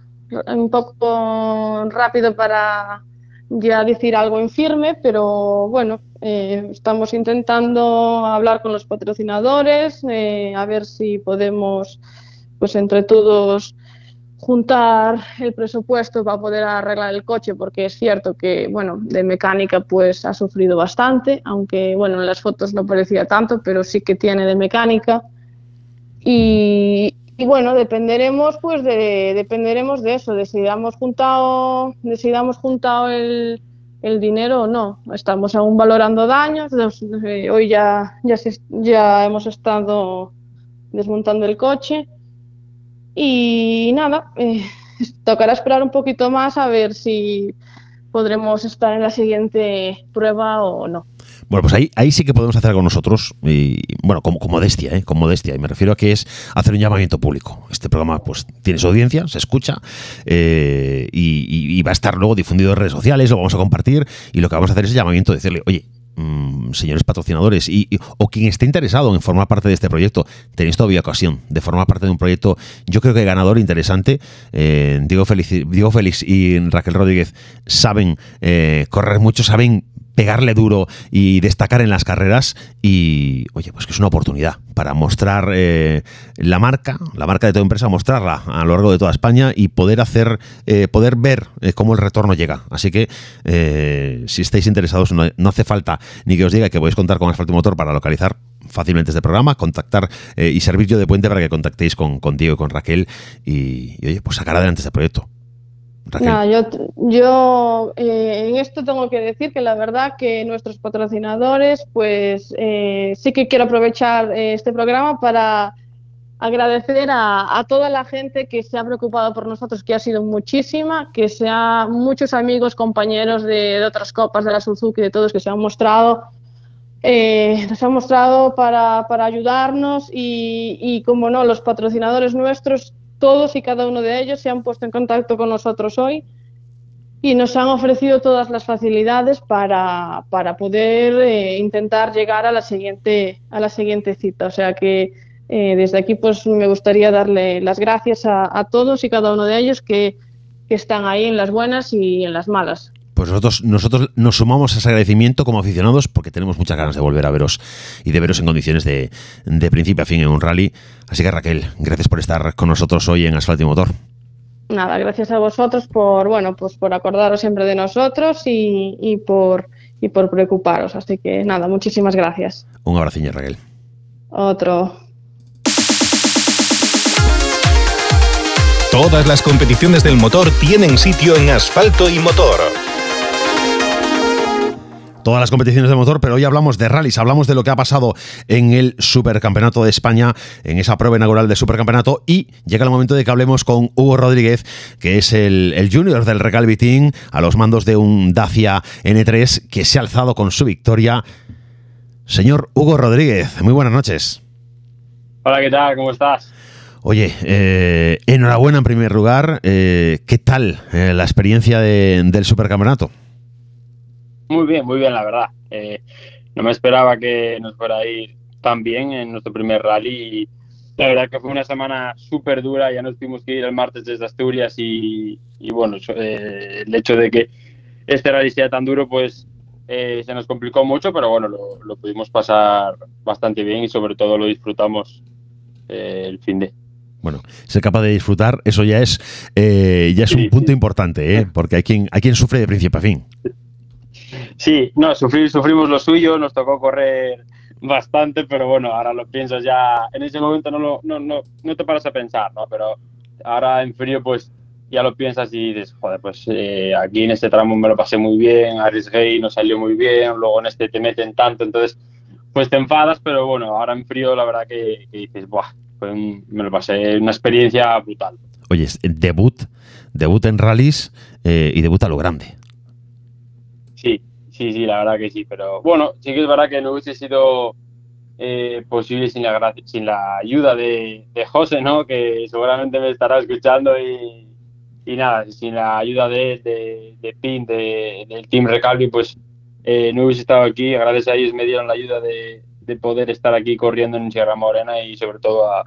un poco rápido para ya decir algo en firme, pero bueno, eh, estamos intentando hablar con los patrocinadores, eh, a ver si podemos, pues entre todos, juntar el presupuesto para poder arreglar el coche, porque es cierto que, bueno, de mecánica pues ha sufrido bastante, aunque, bueno, en las fotos no parecía tanto, pero sí que tiene de mecánica. Y, bueno, dependeremos pues de, dependeremos de eso, de si juntado, de si juntado el, dinero o no. Estamos aún valorando daños. eh, hoy ya, ya hemos estado desmontando el coche. Y nada, eh, tocará esperar un poquito más a ver si podremos estar en la siguiente prueba o no. Bueno, pues ahí, ahí sí que podemos hacer algo nosotros, y, bueno, con, modestia, ¿eh? con modestia, y me refiero a que es hacer un llamamiento público. Este programa pues tiene su audiencia, se escucha, eh, y, y- y va a estar luego difundido en redes sociales, lo vamos a compartir, y lo que vamos a hacer es el llamamiento de decirle, oye, mm, señores patrocinadores, y, o quien esté interesado en formar parte de este proyecto, tenéis todavía ocasión de formar parte de un proyecto, yo creo que ganador, interesante. Eh, Diego, Félix, Diego Félix y Raquel Rodríguez saben eh, correr mucho, saben pegarle duro y destacar en las carreras y oye pues que es una oportunidad para mostrar eh, la marca la marca de tu empresa mostrarla a lo largo de toda España y poder hacer eh, poder ver eh, cómo el retorno llega así que eh, si estáis interesados no, no hace falta ni que os diga que podéis contar con Asfalto Motor para localizar fácilmente este programa, contactar eh, y servir yo de puente para que contactéis con, con Diego y con Raquel y, y, oye, pues sacar adelante este proyecto. Nada, yo, yo eh, en esto tengo que decir que la verdad que nuestros patrocinadores, pues eh, sí que quiero aprovechar eh, este programa para agradecer a, toda la gente que se ha preocupado por nosotros, que ha sido muchísima, que sea muchos amigos, compañeros de, de otras copas de la Suzuki, de todos que se han mostrado nos han mostrado para, para ayudarnos y, y, como no, los patrocinadores nuestros, todos y cada uno de ellos se han puesto en contacto con nosotros hoy y nos han ofrecido todas las facilidades para, para poder eh, intentar llegar a la siguiente a la siguiente cita. O sea que eh, desde aquí pues me gustaría darle las gracias a, a todos y cada uno de ellos que, que están ahí en las buenas y en las malas. Pues nosotros, nosotros nos sumamos a ese agradecimiento como aficionados porque tenemos muchas ganas de volver a veros y de veros en condiciones de, de principio a fin en un rally. Así que Raquel, gracias por estar con nosotros hoy en Asfalto y Motor. Nada, gracias a vosotros por bueno, pues por acordaros siempre de nosotros y, y por y por preocuparos. Así que nada, muchísimas gracias. Un abraciño, Raquel. Otro. Todas las competiciones del motor tienen sitio en Asfalto y Motor. Todas las competiciones de motor, pero hoy hablamos de rallies, hablamos de lo que ha pasado en el Supercampeonato de España, en esa prueba inaugural del Supercampeonato, y llega el momento de que hablemos con Hugo Rodríguez, que es el, el junior del Recalvi Team, a los mandos de un Dacia N3, que se ha alzado con su victoria. Señor Hugo Rodríguez, muy buenas noches. Hola, ¿qué tal? ¿Cómo estás? Oye, eh, enhorabuena en primer lugar. Eh, ¿Qué tal eh, la experiencia de- del supercampeonato? Muy bien, muy bien, la verdad. Eh, no me esperaba que nos fuera a ir tan bien en nuestro primer rally. Y la verdad que fue una semana súper dura. Ya nos tuvimos que ir el martes desde Asturias y, y bueno, eh, el hecho de que este rally sea tan duro, pues eh, se nos complicó mucho, pero bueno, lo, lo pudimos pasar bastante bien y sobre todo lo disfrutamos eh, el fin de. Bueno, ser capaz de disfrutar, eso ya es, eh, ya es un punto importante, ¿eh? porque hay quien, hay quien sufre de principio a fin. Sí, no, sufrimos lo suyo, nos tocó correr bastante, pero bueno, ahora lo piensas ya, en ese momento no, te paras a pensar. Pero ahora en frío pues ya lo piensas y dices, joder, pues eh, aquí en este tramo me lo pasé muy bien, arriesgué y no salió muy bien, luego en este te meten tanto, entonces pues te enfadas, pero bueno, ahora en frío la verdad que, que dices, buah, me lo pasé, una experiencia brutal. Oye, debut, debut en rallies eh, y debut a lo grande. Sí, sí, la verdad que sí, pero bueno, sí que es verdad que no hubiese sido eh, posible sin la, sin la ayuda de, José, ¿no? Que seguramente me estará escuchando y, nada, sin la ayuda de, de, de Pin, de- del Team Recalvi, pues eh, no hubiese estado aquí. Gracias a ellos me dieron la ayuda de, de poder estar aquí corriendo en Sierra Morena y sobre todo a,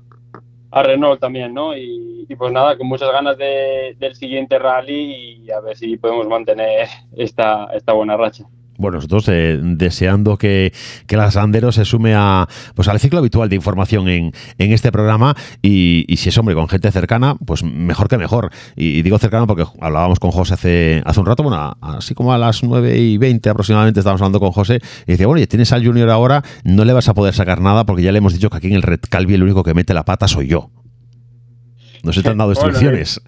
Renault también, ¿no? Y, pues nada, con muchas ganas de- del siguiente rally y a ver si podemos mantener esta, esta buena racha. Bueno, nosotros eh, deseando que, que la Sandero se sume a, pues, al ciclo habitual de información en, en este programa y, y si es hombre con gente cercana, pues mejor que mejor. Y, y digo cercano porque hablábamos con José hace, hace un rato, bueno, a- así como a las 9 y 20 aproximadamente estábamos hablando con José y decía, bueno, ya tienes al Junior ahora, no le vas a poder sacar nada porque ya le hemos dicho que aquí en el Red Calvi el único que mete la pata soy yo. No se te han dado instrucciones.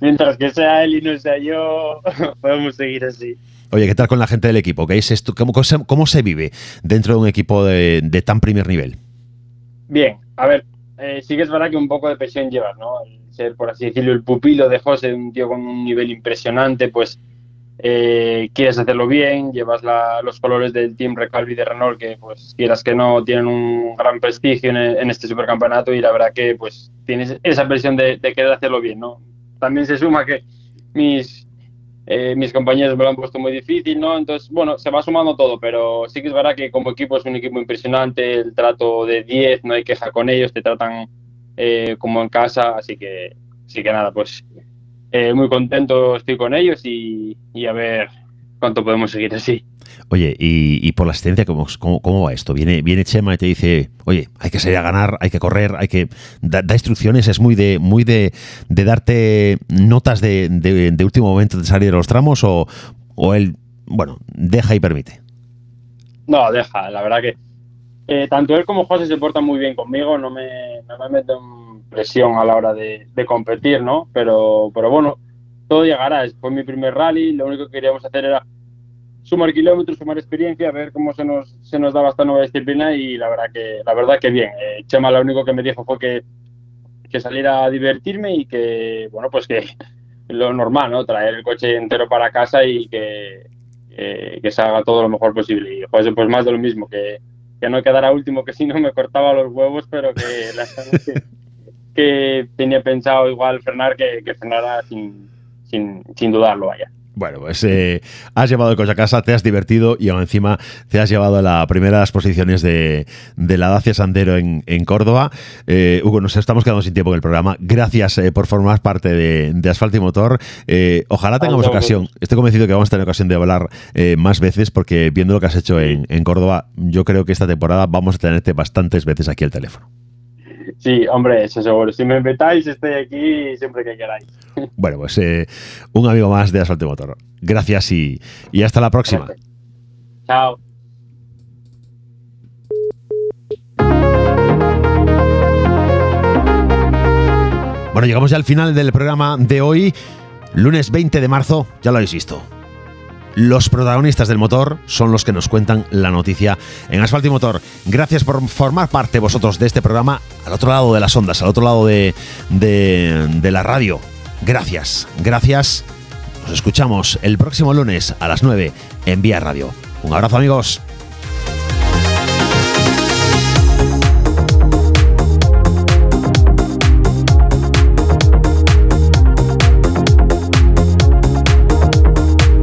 Mientras que sea él y no sea yo, podemos seguir así. Oye, ¿qué tal con la gente del equipo? ¿Qué es esto? ¿Cómo, cómo se- vive dentro de un equipo de, de tan primer nivel? Bien, a ver, eh, sí que es verdad que un poco de presión llevas, ¿no? El ser, por así decirlo, el pupilo de José, un tío con un nivel impresionante, pues eh, quieres hacerlo bien, llevas la- los colores del Team Recalvi de Renault, que pues quieras que no, tienen un gran prestigio en, este supercampeonato y la verdad que pues tienes esa presión de querer hacerlo bien, ¿no? También se suma que mis, eh, mis compañeros me lo han puesto muy difícil, ¿no? Entonces, bueno, se va sumando todo, pero sí que es verdad que como equipo es un equipo impresionante, el trato de 10, no hay queja con ellos, te tratan eh, como en casa, así que, así que nada, pues eh, muy contento estoy con ellos y, y a ver cuánto podemos seguir así. Oye, y, y por la asistencia, ¿cómo, cómo, cómo va esto? Viene, viene Chema y te dice, oye, hay que salir a ganar, hay que correr, hay que. Da, instrucciones, es muy de muy de, de darte notas de, de- de último momento de salir de los tramos, o, o él, bueno, deja y permite. No, deja, la verdad que eh, tanto él como José se portan muy bien conmigo, no me, no me meten presión a la hora de, de competir, ¿no? Pero, pero bueno, todo llegará, fue mi primer rally, lo único que queríamos hacer era sumar kilómetros, sumar experiencia, ver cómo se nos, se nos daba esta nueva disciplina y la verdad que, la verdad que bien. Eh, Chema lo único que me dijo fue que, que saliera a divertirme y que, bueno, pues que lo normal, ¿no? Traer el coche entero para casa y que, que, que se haga todo lo mejor posible. Y pues más de lo mismo, que, que no quedara último, que si no me cortaba los huevos, pero que, las que, que tenía pensado igual frenar, que, que frenara sin, sin, sin dudarlo, vaya. Bueno, pues eh, has llevado el coche a casa, te has divertido y aún encima te has llevado a las primeras posiciones de, de la Dacia Sandero en, en Córdoba. Eh, Hugo, nos estamos quedando sin tiempo en el programa. Gracias eh, por formar parte de, de Asfalto y Motor. Eh, ojalá tengamos ocasión, estoy convencido que vamos a tener ocasión de hablar eh, más veces porque viendo lo que has hecho en, en Córdoba, yo creo que esta temporada vamos a tenerte bastantes veces aquí al teléfono. Sí, hombre, eso seguro. Si me invitáis, estoy aquí siempre que queráis. Bueno, pues eh, un amigo más de Asfalto y Motor. Gracias y, y hasta la próxima. Chao. Bueno, llegamos ya al final del programa de hoy, lunes 20 de marzo, ya lo habéis visto. Los protagonistas del motor son los que nos cuentan la noticia en Asfalto y Motor. Gracias por formar parte vosotros de este programa al otro lado de las ondas, al otro lado de, de, de la radio. Gracias, gracias. Nos escuchamos el próximo lunes a las 9 en Vía Radio. Un abrazo amigos.